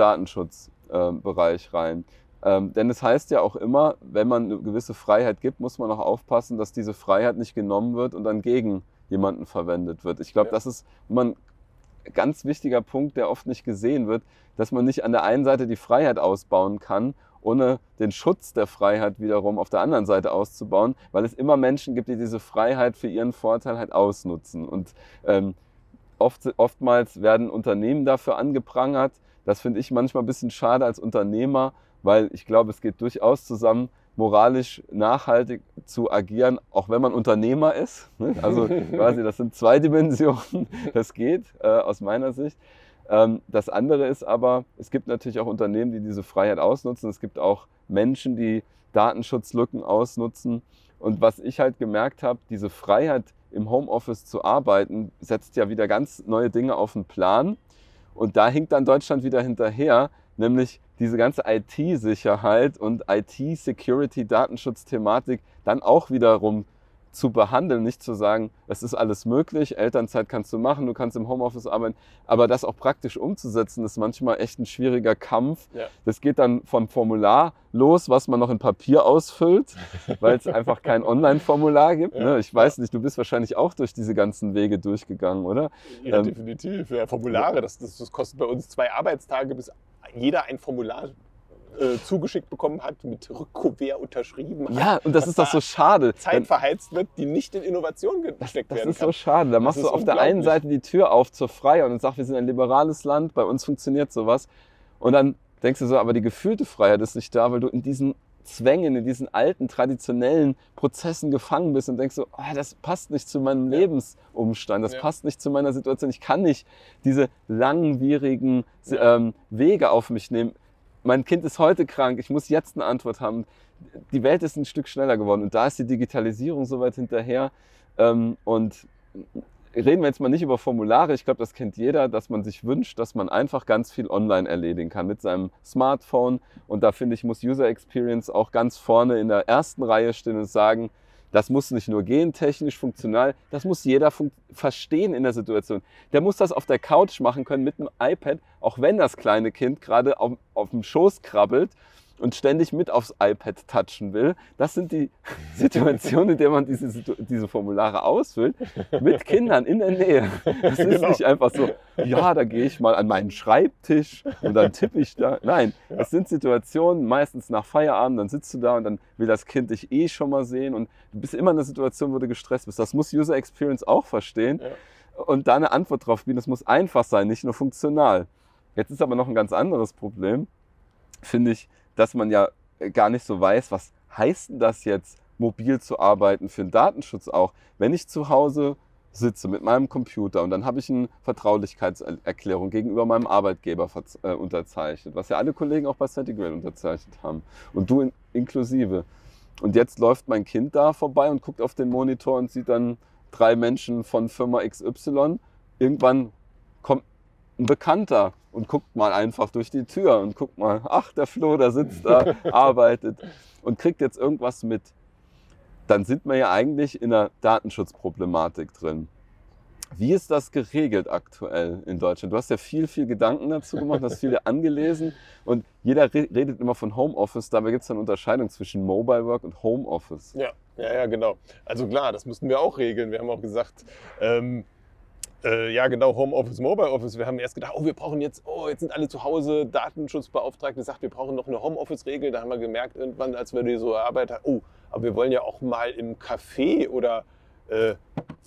Datenschutzbereich rein. Ähm, denn es heißt ja auch immer, wenn man eine gewisse Freiheit gibt, muss man auch aufpassen, dass diese Freiheit nicht genommen wird und dann gegen jemanden verwendet wird. Ich glaube, Ja. das ist immer ein ganz wichtiger Punkt, der oft nicht gesehen wird, dass man nicht an der einen Seite die Freiheit ausbauen kann, ohne den Schutz der Freiheit wiederum auf der anderen Seite auszubauen, weil es immer Menschen gibt, die diese Freiheit für ihren Vorteil halt ausnutzen. Und ähm, oft, oftmals werden Unternehmen dafür angeprangert. Das finde ich manchmal ein bisschen schade als Unternehmer, weil ich glaube, es geht durchaus zusammen, moralisch nachhaltig zu agieren, auch wenn man Unternehmer ist. ne? Also (laughs) quasi, das sind zwei Dimensionen, das geht äh, aus meiner Sicht. Ähm, das andere ist aber, es gibt natürlich auch Unternehmen, die diese Freiheit ausnutzen. Es gibt auch Menschen, die Datenschutzlücken ausnutzen. Und was ich halt gemerkt habe, diese Freiheit im Homeoffice zu arbeiten, setzt ja wieder ganz neue Dinge auf den Plan. Und da hinkt dann Deutschland wieder hinterher, nämlich diese ganze IT-Sicherheit und IT-Security, Datenschutzthematik dann auch wiederum zu behandeln, nicht zu sagen, es ist alles möglich, Elternzeit kannst du machen, du kannst im Homeoffice arbeiten, aber das auch praktisch umzusetzen, ist manchmal echt ein schwieriger Kampf. Ja. Das geht dann vom Formular los, was man noch in Papier ausfüllt, (laughs) weil es einfach kein Online-Formular gibt. Ja, ne? Ich weiß nicht, du bist wahrscheinlich auch durch diese ganzen Wege durchgegangen, oder? Ja, Ähm, definitiv. Ja, Formulare, das, das, das kostet bei uns zwei Arbeitstage, bis jeder ein Formular äh, zugeschickt bekommen hat, mit Rückkuvert unterschrieben hat. Ja, und das ist doch da so schade. Zeit verheizt wird, die nicht in Innovation gesteckt Das werden ist kann. so schade. Da machst ist du auf der einen. Seite die Tür auf zur Freiheit und sagst, wir sind ein liberales Land, bei uns funktioniert sowas. Und dann denkst du so, aber die gefühlte Freiheit ist nicht da, weil du in diesen Zwängen, in diesen alten, traditionellen Prozessen gefangen bist und denkst so, ah, das passt nicht zu meinem Ja. Lebensumstand, das Ja. passt nicht zu meiner Situation. Ich kann nicht diese langwierigen ähm, Wege auf mich nehmen. Mein Kind ist heute krank, ich muss jetzt eine Antwort haben. Die Welt ist ein Stück schneller geworden und da ist die Digitalisierung so weit hinterher. Ähm, und reden wir jetzt mal nicht über Formulare. Ich glaube, das kennt jeder, dass man sich wünscht, dass man einfach ganz viel online erledigen kann mit seinem Smartphone. Und da finde ich, muss User Experience auch ganz vorne in der ersten Reihe stehen und sagen, Das muss nicht nur gentechnisch funktional, das muss jeder fun verstehen in der Situation. Der muss das auf der Couch machen können mit einem iPad, auch wenn das kleine Kind gerade auf, auf dem Schoß krabbelt und ständig mit aufs iPad touchen will. Das sind die (laughs) Situationen, in denen man diese, diese Formulare ausfüllt, mit Kindern in der Nähe. Das ist genau. nicht einfach so, ja, da gehe ich mal an meinen Schreibtisch und dann tippe ich da. Nein, ja. es sind Situationen, meistens nach Feierabend, dann sitzt du da und dann will das Kind dich eh schon mal sehen und du bist immer in einer Situation, wo du gestresst bist. Das muss User Experience auch verstehen ja. und da eine Antwort drauf bieten. Das muss einfach sein, nicht nur funktional. Jetzt ist aber noch ein ganz anderes Problem, finde ich, dass man ja gar nicht so weiß, was heißt denn das jetzt, mobil zu arbeiten, für den Datenschutz auch. Wenn ich zu Hause sitze mit meinem Computer und dann habe ich eine Vertraulichkeitserklärung gegenüber meinem Arbeitgeber äh, unterzeichnet, was ja alle Kollegen auch bei Centigrade unterzeichnet haben und du in, inklusive. Und jetzt läuft mein Kind da vorbei und guckt auf den Monitor und sieht dann drei Menschen von Firma XY. Irgendwann kommt ein Bekannter und guckt mal einfach durch die Tür und guckt mal, ach, der Flo, der sitzt da, (laughs) arbeitet und kriegt jetzt irgendwas mit. Dann sind wir ja eigentlich in einer Datenschutzproblematik drin. Wie ist das geregelt aktuell in Deutschland? Du hast ja viel, viel Gedanken dazu gemacht, hast viele (laughs) angelesen und jeder redet immer von Homeoffice. Dabei gibt es eine Unterscheidung zwischen Mobile Work und Homeoffice. Ja, ja, ja, genau. Also klar, das müssten wir auch regeln. Wir haben auch gesagt, ähm, äh, ja, genau, Homeoffice, Mobile Office. Wir haben erst gedacht, oh, wir brauchen jetzt, oh, jetzt sind alle zu Hause. Datenschutzbeauftragte sagt, wir brauchen noch eine Homeoffice-Regel. Da haben wir gemerkt, irgendwann, als wir die so erarbeitet haben, oh, aber wir wollen ja auch mal im Café oder äh,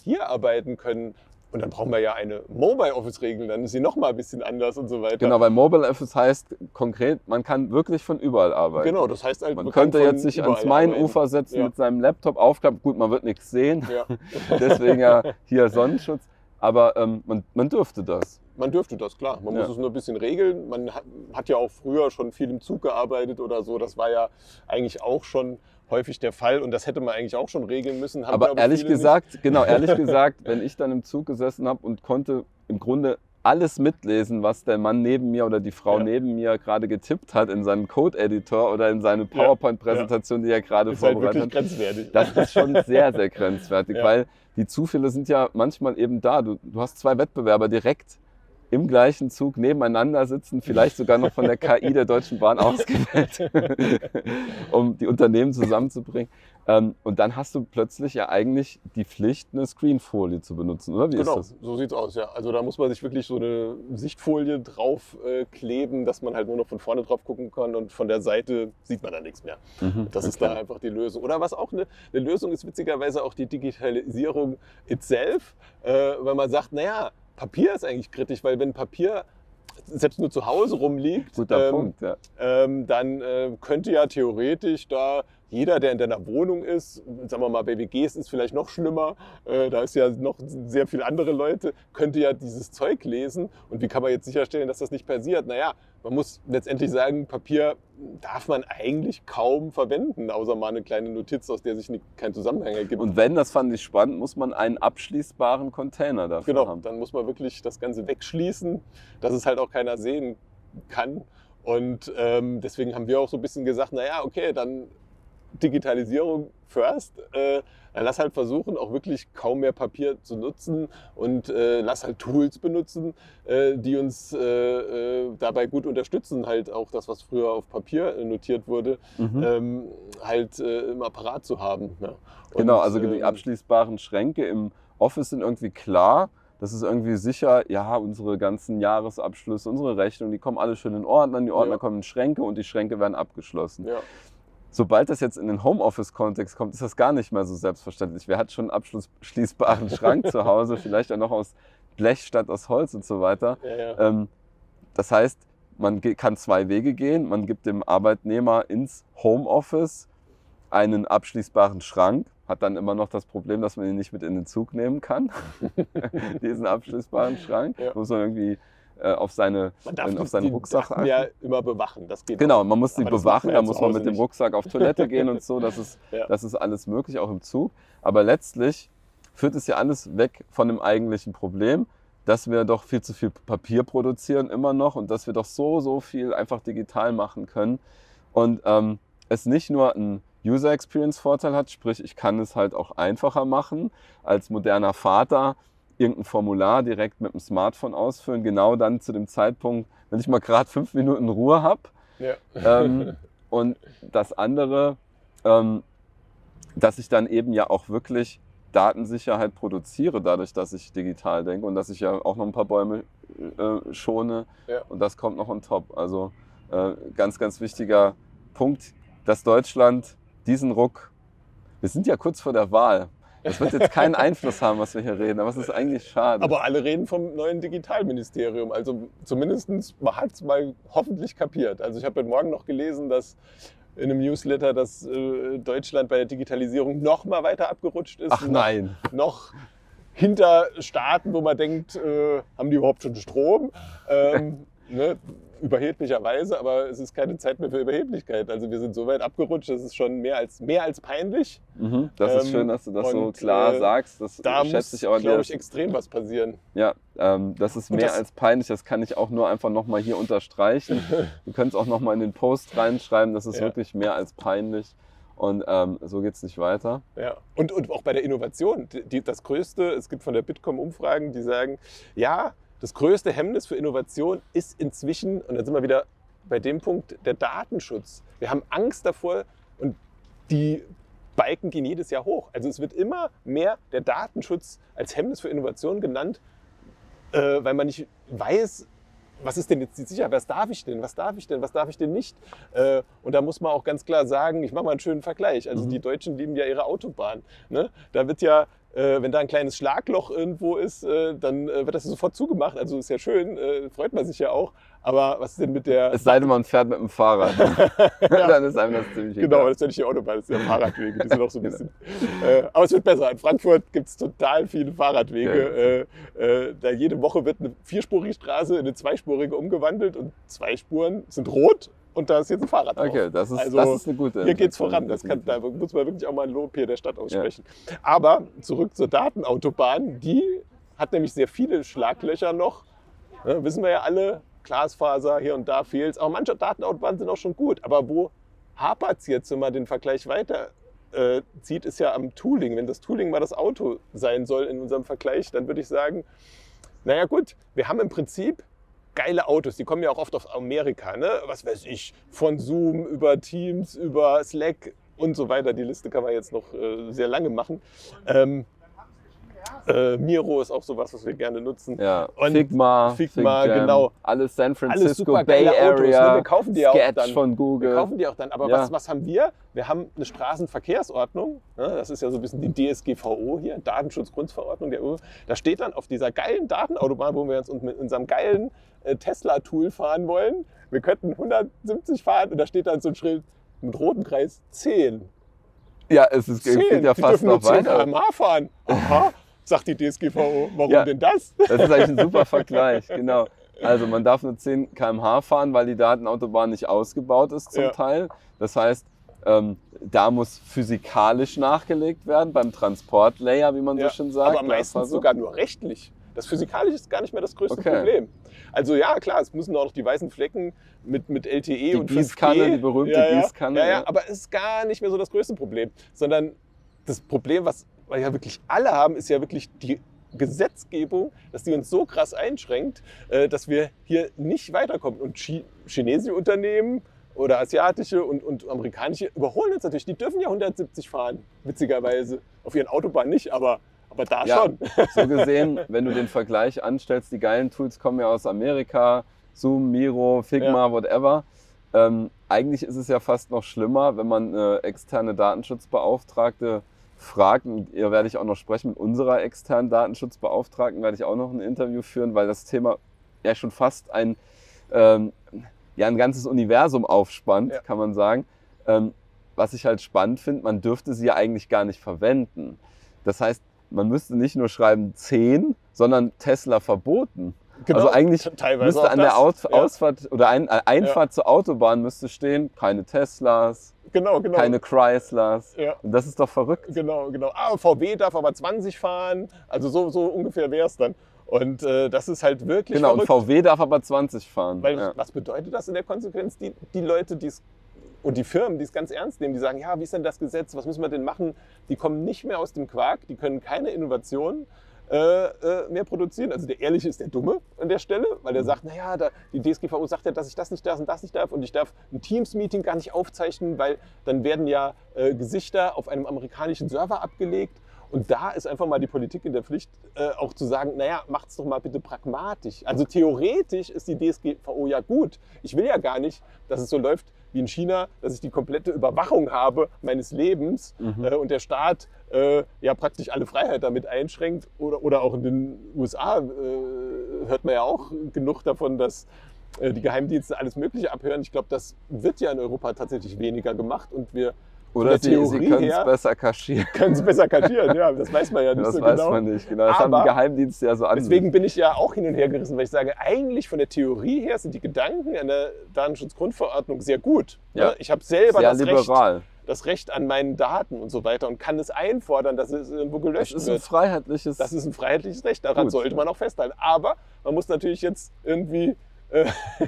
hier arbeiten können. Und dann brauchen wir ja eine Mobile Office Regel, dann ist sie noch mal ein bisschen anders und so weiter. Genau, weil Mobile Office heißt konkret, man kann wirklich von überall arbeiten. Genau, das heißt halt, man, man könnte jetzt sich ans Mainufer setzen ja. mit seinem Laptop aufklappen. Gut, man wird nichts sehen. Ja. (laughs) Deswegen ja hier Sonnenschutz. Aber ähm, man, man dürfte das. Man dürfte das, klar. Man ja. muss es nur ein bisschen regeln. Man hat, hat, ja auch früher schon viel im Zug gearbeitet oder so. Das war ja eigentlich auch schon häufig der Fall und das hätte man eigentlich auch schon regeln müssen. Haben, aber ehrlich gesagt, nicht. genau, ehrlich (laughs) gesagt, wenn ich dann im Zug gesessen habe und konnte im Grunde alles mitlesen, was der Mann neben mir oder die Frau ja. neben mir gerade getippt hat in seinen Code-Editor oder in seine PowerPoint-Präsentation, ja. die er gerade ist halt vorbereitet halt hat. Grenzwertig. Das ist schon (laughs) sehr, sehr grenzwertig, ja. weil die Zufälle sind ja manchmal eben da. Du, du hast zwei Wettbewerber direkt im gleichen Zug nebeneinander sitzen, vielleicht sogar noch von der (laughs) KI der Deutschen Bahn ausgewählt, (laughs) um die Unternehmen zusammenzubringen. Ähm, und dann hast du plötzlich ja eigentlich die Pflicht, eine Screenfolie zu benutzen, oder? Wie genau, ist das? so sieht's aus, ja. Also da muss man sich wirklich so eine Sichtfolie drauf äh, dass man halt nur noch von vorne drauf gucken kann und von der Seite sieht man dann nichts mehr. Mhm, das okay. ist da einfach die Lösung. Oder was auch eine, eine, Lösung ist, witzigerweise auch die Digitalisierung itself, äh, weil man sagt, naja, Papier ist eigentlich kritisch, weil wenn Papier selbst nur zu Hause rumliegt, ähm, Punkt, ja. ähm, dann äh, könnte ja theoretisch da jeder, der in deiner Wohnung ist, sagen wir mal, bei WGs ist vielleicht noch schlimmer, äh, da ist ja noch sehr viele andere Leute, könnte ja dieses Zeug lesen. Und wie kann man jetzt sicherstellen, dass das nicht passiert? Naja, man muss letztendlich sagen, Papier darf man eigentlich kaum verwenden, außer mal eine kleine Notiz, aus der sich nicht, kein Zusammenhang ergibt. Und wenn, das fand ich spannend, muss man einen abschließbaren Container dafür genau, haben. Genau, dann muss man wirklich das Ganze wegschließen, dass es halt auch keiner sehen kann. Und ähm, deswegen haben wir auch so ein bisschen gesagt, naja, okay, dann Digitalisierung first. Äh, lass halt versuchen, auch wirklich kaum mehr Papier zu nutzen und äh, lass halt Tools benutzen, äh, die uns äh, äh, dabei gut unterstützen, halt auch das, was früher auf Papier notiert wurde, mhm. ähm, halt äh, im Apparat zu haben. Ja. Und, genau, also die ähm, abschließbaren Schränke im Office sind irgendwie klar. Das ist irgendwie sicher, ja, unsere ganzen Jahresabschlüsse, unsere Rechnungen, die kommen alle schön in Ordner, die Ordner ja. kommen in Schränke und die Schränke werden abgeschlossen. Ja sobald das jetzt in den Homeoffice-Kontext kommt, ist das gar nicht mehr so selbstverständlich. Wer hat schon einen abschließbaren (laughs) Schrank zu Hause, vielleicht auch noch aus Blech statt aus Holz und so weiter. Ja, ja. Ähm, das heißt, man kann zwei Wege gehen. Man gibt dem Arbeitnehmer ins Homeoffice einen abschließbaren Schrank, hat dann immer noch das Problem, dass man ihn nicht mit in den Zug nehmen kann, (laughs) (laughs) diesen abschließbaren Schrank. Ja. Muss man irgendwie auf, seine, man auf seinen Rucksack achten. Ja, immer bewachen. Das geht genau, man muss sie bewachen, da muss man mit dem Rucksack auf Toilette gehen und so. Das ist, (laughs) ja. das ist alles möglich, auch im Zug. Aber letztlich führt es ja alles weg von dem eigentlichen Problem, dass wir doch viel zu viel Papier produzieren immer noch und dass wir doch so, so viel einfach digital machen können. Und ähm, es nicht nur ein User Experience Vorteil hat, sprich ich kann es halt auch einfacher machen als moderner Vater irgendein Formular direkt mit dem Smartphone ausfüllen, genau dann zu dem Zeitpunkt, wenn ich mal gerade fünf Minuten Ruhe habe. Ja. Ähm, (laughs) und das andere, ähm, dass ich dann eben ja auch wirklich Datensicherheit produziere, dadurch, dass ich digital denke und dass ich ja auch noch ein paar Bäume äh, schone. Ja. Und das kommt noch on top. Also äh, ganz, ganz wichtiger Punkt, dass Deutschland diesen Ruck, wir sind ja kurz vor der Wahl. Das wird jetzt keinen Einfluss haben, was wir hier reden, aber es ist eigentlich schade. Aber alle reden vom neuen Digitalministerium. Also zumindest hat es mal hoffentlich kapiert. Also ich habe heute Morgen noch gelesen, dass in einem Newsletter, dass äh, Deutschland bei der Digitalisierung noch mal weiter abgerutscht ist. Ach nein. Noch hinter Staaten, wo man denkt, äh, haben die überhaupt schon Strom? Ähm, ne? Überheblicherweise, aber es ist keine Zeit mehr für Überheblichkeit. Also wir sind so weit abgerutscht, das ist schon mehr als, mehr als peinlich. Mhm, das ist Ähm, schön, dass du das so klar äh, sagst. Das Da schätze muss, ich aber glaube ich, extrem was passieren. Ja, ähm, das ist Und mehr das- als peinlich. Das kann ich auch nur einfach nochmal hier unterstreichen. (laughs) Du könntest auch nochmal in den Post reinschreiben. Das ist Ja. wirklich mehr als peinlich. Und ähm, so geht es nicht weiter. Ja. Und, und auch bei der Innovation. Die, das Größte, es gibt von der Bitkom Umfragen, die sagen, ja, das größte Hemmnis für Innovation ist inzwischen, und dann sind wir wieder bei dem Punkt, der Datenschutz. Wir haben Angst davor und die Balken gehen jedes Jahr hoch. Also es wird immer mehr der Datenschutz als Hemmnis für Innovation genannt, äh, weil man nicht weiß, was ist denn jetzt die Sicherheit? Was darf ich denn? Was darf ich denn? Was darf ich denn nicht? Äh, und da muss man auch ganz klar sagen, ich mache mal einen schönen Vergleich. Also Mhm. die Deutschen lieben ja ihre Autobahn. Ne? Da wird ja, äh, wenn da ein kleines Schlagloch irgendwo ist, äh, dann äh, wird das sofort zugemacht. Also ist ja schön, äh, freut man sich ja auch. Aber was ist denn mit der... Es sei denn, man fährt mit dem Fahrrad. (laughs) Dann ist einem das ziemlich Genau, egal. das ist ja nicht die Autobahn, das sind ja (laughs) Fahrradwege. Die sind auch so ein bisschen. Äh, aber es wird besser. In Frankfurt gibt es total viele Fahrradwege. Äh, äh, da jede Woche wird eine vierspurige Straße in eine zweispurige umgewandelt und zwei Spuren sind rot und da ist jetzt ein Fahrrad drauf. Okay, das ist, Also, das ist eine gute Hier geht's Entwicklung. voran. Das kann, da muss man wirklich auch mal ein Lob hier der Stadt aussprechen. Aber zurück zur Datenautobahn. Die hat nämlich sehr viele Schlaglöcher noch. Ja, wissen wir ja alle, Glasfaser hier und da fehlt Aber manche Datenautobahnen sind auch schon gut. Aber wo hapert es jetzt, wenn man den Vergleich weiter äh, zieht, ist ja am Tooling. Wenn das Tooling mal das Auto sein soll in unserem Vergleich, dann würde ich sagen, naja gut, wir haben im Prinzip geile Autos, die kommen ja auch oft aus Amerika, ne? was weiß ich, von Zoom über Teams, über Slack und so weiter. Die Liste kann man jetzt noch äh, sehr lange machen. Ähm, äh, Miro ist auch sowas, was wir gerne nutzen. Ja, Und Figma, Figma, FigJam, genau. Alles San Alles Francisco super Bay geile Autos, Area, ne? Wir kaufen die ja auch Sketch dann. von Wir Google. kaufen die auch dann. Aber Ja. was, was haben wir? Wir haben eine Straßenverkehrsordnung. Ne? Das ist ja so ein bisschen die DSGVO hier, Datenschutzgrundverordnung der EU. Da steht dann auf dieser geilen Datenautobahn, wo wir uns mit unserem geilen äh, Tesla-Tool fahren wollen. Wir könnten 170 fahren und da steht dann so ein Schild mit rotem Kreis 10. ja, es ist, 10. geht ja die fast noch 10 weiter. km/h fahren. Aha, sagt die DSGVO. Warum Ja. denn das? Das ist eigentlich ein super Vergleich, genau. Also man darf nur 10 km/h fahren, weil die Datenautobahn nicht ausgebaut ist zum Ja. Teil. Das heißt, ähm, da muss physikalisch nachgelegt werden beim Transportlayer, wie man Ja, so schön sagt. aber meistens Glasfaser. sogar nur rechtlich. Das Physikalische ist gar nicht mehr das größte Okay. Problem. Also ja, klar, es müssen auch noch die weißen Flecken mit, mit LTE Die und Gießkanne, 5G. die berühmte ja. Gießkanne, ja, ja. aber es ist gar nicht mehr so das größte Problem. Sondern das Problem, was wir ja wirklich alle haben, ist ja wirklich die Gesetzgebung, dass die uns so krass einschränkt, äh, dass wir hier nicht weiterkommen. Und Chi chinesische Unternehmen oder asiatische und, und amerikanische überholen uns natürlich. Die dürfen ja 170 fahren, witzigerweise. Auf ihren Autobahnen nicht, aber, aber da Ja. schon. (laughs) So (laughs) gesehen, wenn du den Vergleich anstellst, die geilen Tools kommen ja aus Amerika, Zoom, Miro, Figma, whatever. Ähm, eigentlich ist es ja fast noch schlimmer, wenn man eine externe Datenschutzbeauftragte fragt, und ihr werde ich auch noch sprechen, mit unserer externen Datenschutzbeauftragten werde ich auch noch ein Interview führen, weil das Thema ja schon fast ein, ähm, ja, ein ganzes Universum aufspannt, Ja. kann man sagen. Ähm, was ich halt spannend finde, man dürfte sie ja eigentlich gar nicht verwenden. Das heißt, man müsste nicht nur schreiben 10, sondern Tesla verboten. Also eigentlich teilweise müsste an der das. Aus Ja, Ausfahrt oder ein, Einfahrt zur Autobahn müsste stehen, keine Teslas, genau, genau. keine Chryslers. ja. Und das ist doch verrückt. Genau, genau. Ah, VW darf aber 20 fahren. Also so, so ungefähr wäre es dann. Und äh, das ist halt wirklich Genau, und verrückt. VW darf aber 20 fahren. Weil ja. was bedeutet das in der Konsequenz? Die, die Leute, die es und die Firmen, die es ganz ernst nehmen, die sagen, ja, wie ist denn das Gesetz, was müssen wir denn machen? Die kommen nicht mehr aus dem Quark, die können keine Innovation äh, äh, mehr produzieren. Also der Ehrliche ist der Dumme an der Stelle, weil er sagt, naja, da, die DSGVO sagt ja, dass ich das nicht darf und das nicht darf und ich darf ein Teams-Meeting gar nicht aufzeichnen, weil dann werden ja äh, Gesichter auf einem amerikanischen Server abgelegt. Und da ist einfach mal die Politik in der Pflicht, äh, auch zu sagen, naja, macht's doch mal bitte pragmatisch. Also theoretisch ist die DSGVO ja gut. Ich will ja gar nicht, dass es so läuft wie in China, dass ich die komplette Überwachung habe meines Lebens Mhm. äh, und der Staat äh, ja praktisch alle Freiheit damit einschränkt. Oder, oder auch in den USA äh, hört man ja auch genug davon, dass äh, die Geheimdienste alles Mögliche abhören. Ich glaube, das wird ja in Europa tatsächlich weniger gemacht und wir Oder der sie, sie können es besser kaschieren. (laughs) können es besser kaschieren. Ja, das weiß man ja nicht Das so weiß genau. man nicht. Genau. Das haben Aber die Geheimdienste ja so an. Deswegen bin ich ja auch hin und her gerissen, weil ich sage, eigentlich von der Theorie her sind die Gedanken an der Datenschutzgrundverordnung sehr gut. Ja. Ne? Ich habe selber sehr das Recht, liberal. das Recht an meinen Daten und so weiter und kann es einfordern, dass es irgendwo Das gelöscht ist ein wird. freiheitliches. Das ist ein freiheitliches Recht, daran Gut. sollte man auch festhalten. Aber man muss natürlich jetzt irgendwie äh, (laughs)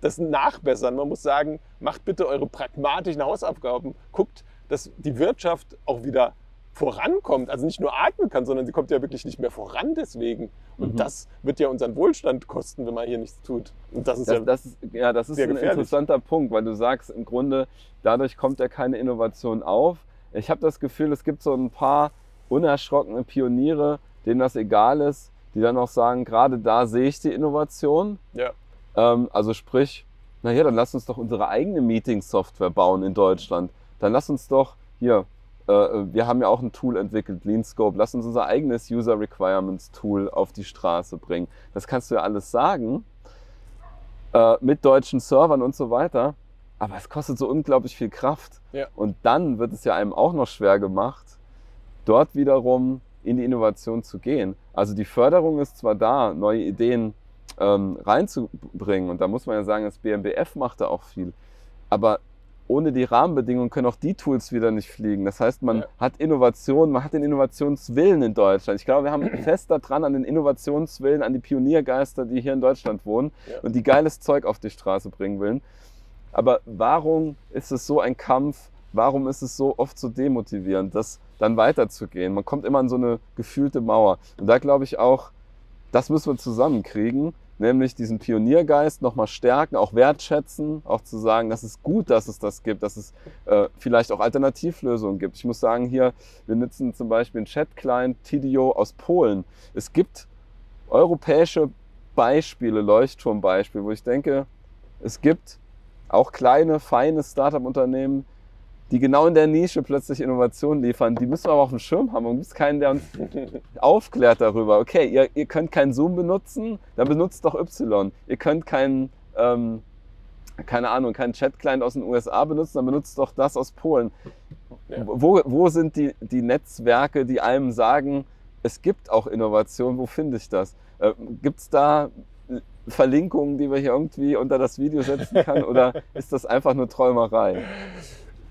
das nachbessern. Man muss sagen, macht bitte eure pragmatischen Hausaufgaben. Guckt, dass die Wirtschaft auch wieder vorankommt. Also nicht nur atmen kann, sondern sie kommt ja wirklich nicht mehr voran deswegen. Und Mhm. das wird ja unseren Wohlstand kosten, wenn man hier nichts tut. Und das ist Das, ja das ist, ja, das ist ein gefährlich. interessanter Punkt, weil du sagst, im Grunde, dadurch kommt ja keine Innovation auf. Ich habe das Gefühl, es gibt so ein paar unerschrockene Pioniere, denen das egal ist, die dann auch sagen, gerade da sehe ich die Innovation. Ja. Ähm, also sprich, naja, dann lass uns doch unsere eigene Meeting-Software bauen in Deutschland. Dann lass uns doch hier, äh, wir haben ja auch ein Tool entwickelt, LeanScope, lass uns unser eigenes User Requirements Tool auf die Straße bringen. Das kannst du ja alles sagen äh, mit deutschen Servern und so weiter. Aber es kostet so unglaublich viel Kraft. Ja. Und dann wird es ja einem auch noch schwer gemacht, dort wiederum in die Innovation zu gehen. Also die Förderung ist zwar da, neue Ideen ähm, reinzubringen. Und da muss man ja sagen, das BMBF macht da auch viel. Aber ohne die Rahmenbedingungen können auch die Tools wieder nicht fliegen. Das heißt, man Ja. hat Innovation, man hat den Innovationswillen in Deutschland. Ich glaube, wir haben (clears throat) fest daran an den Innovationswillen, an die Pioniergeister, die hier in Deutschland wohnen Ja. und die geiles Zeug auf die Straße bringen wollen. Aber warum ist es so ein Kampf? Warum ist es so oft so demotivierend, das dann weiterzugehen? Man kommt immer an so eine gefühlte Mauer. Und da glaube ich auch, das müssen wir zusammenkriegen, nämlich diesen Pioniergeist nochmal stärken, auch wertschätzen, auch zu sagen, das ist gut, dass es das gibt, dass es äh, vielleicht auch Alternativlösungen gibt. Ich muss sagen, hier, wir nutzen zum Beispiel einen Chat-Client Tidio aus Polen. Es gibt europäische Beispiele, Leuchtturmbeispiele, wo ich denke, es gibt auch kleine, feine Startup-Unternehmen, die genau in der Nische plötzlich Innovationen liefern. Die müssen wir aber auf dem Schirm haben. Und es gibt keinen, der uns (laughs) aufklärt darüber. Okay, ihr, ihr könnt keinen Zoom benutzen, dann benutzt doch Y. Ihr könnt keinen, ähm, keine Ahnung, keinen Chat-Client aus den USA benutzen, dann benutzt doch das aus Polen. Ja. Wo, wo sind die, die Netzwerke, die einem sagen, es gibt auch Innovation, wo finde ich das? Äh, gibt es da Verlinkungen, die wir hier irgendwie unter das Video setzen (laughs) kann oder ist das einfach nur Träumerei?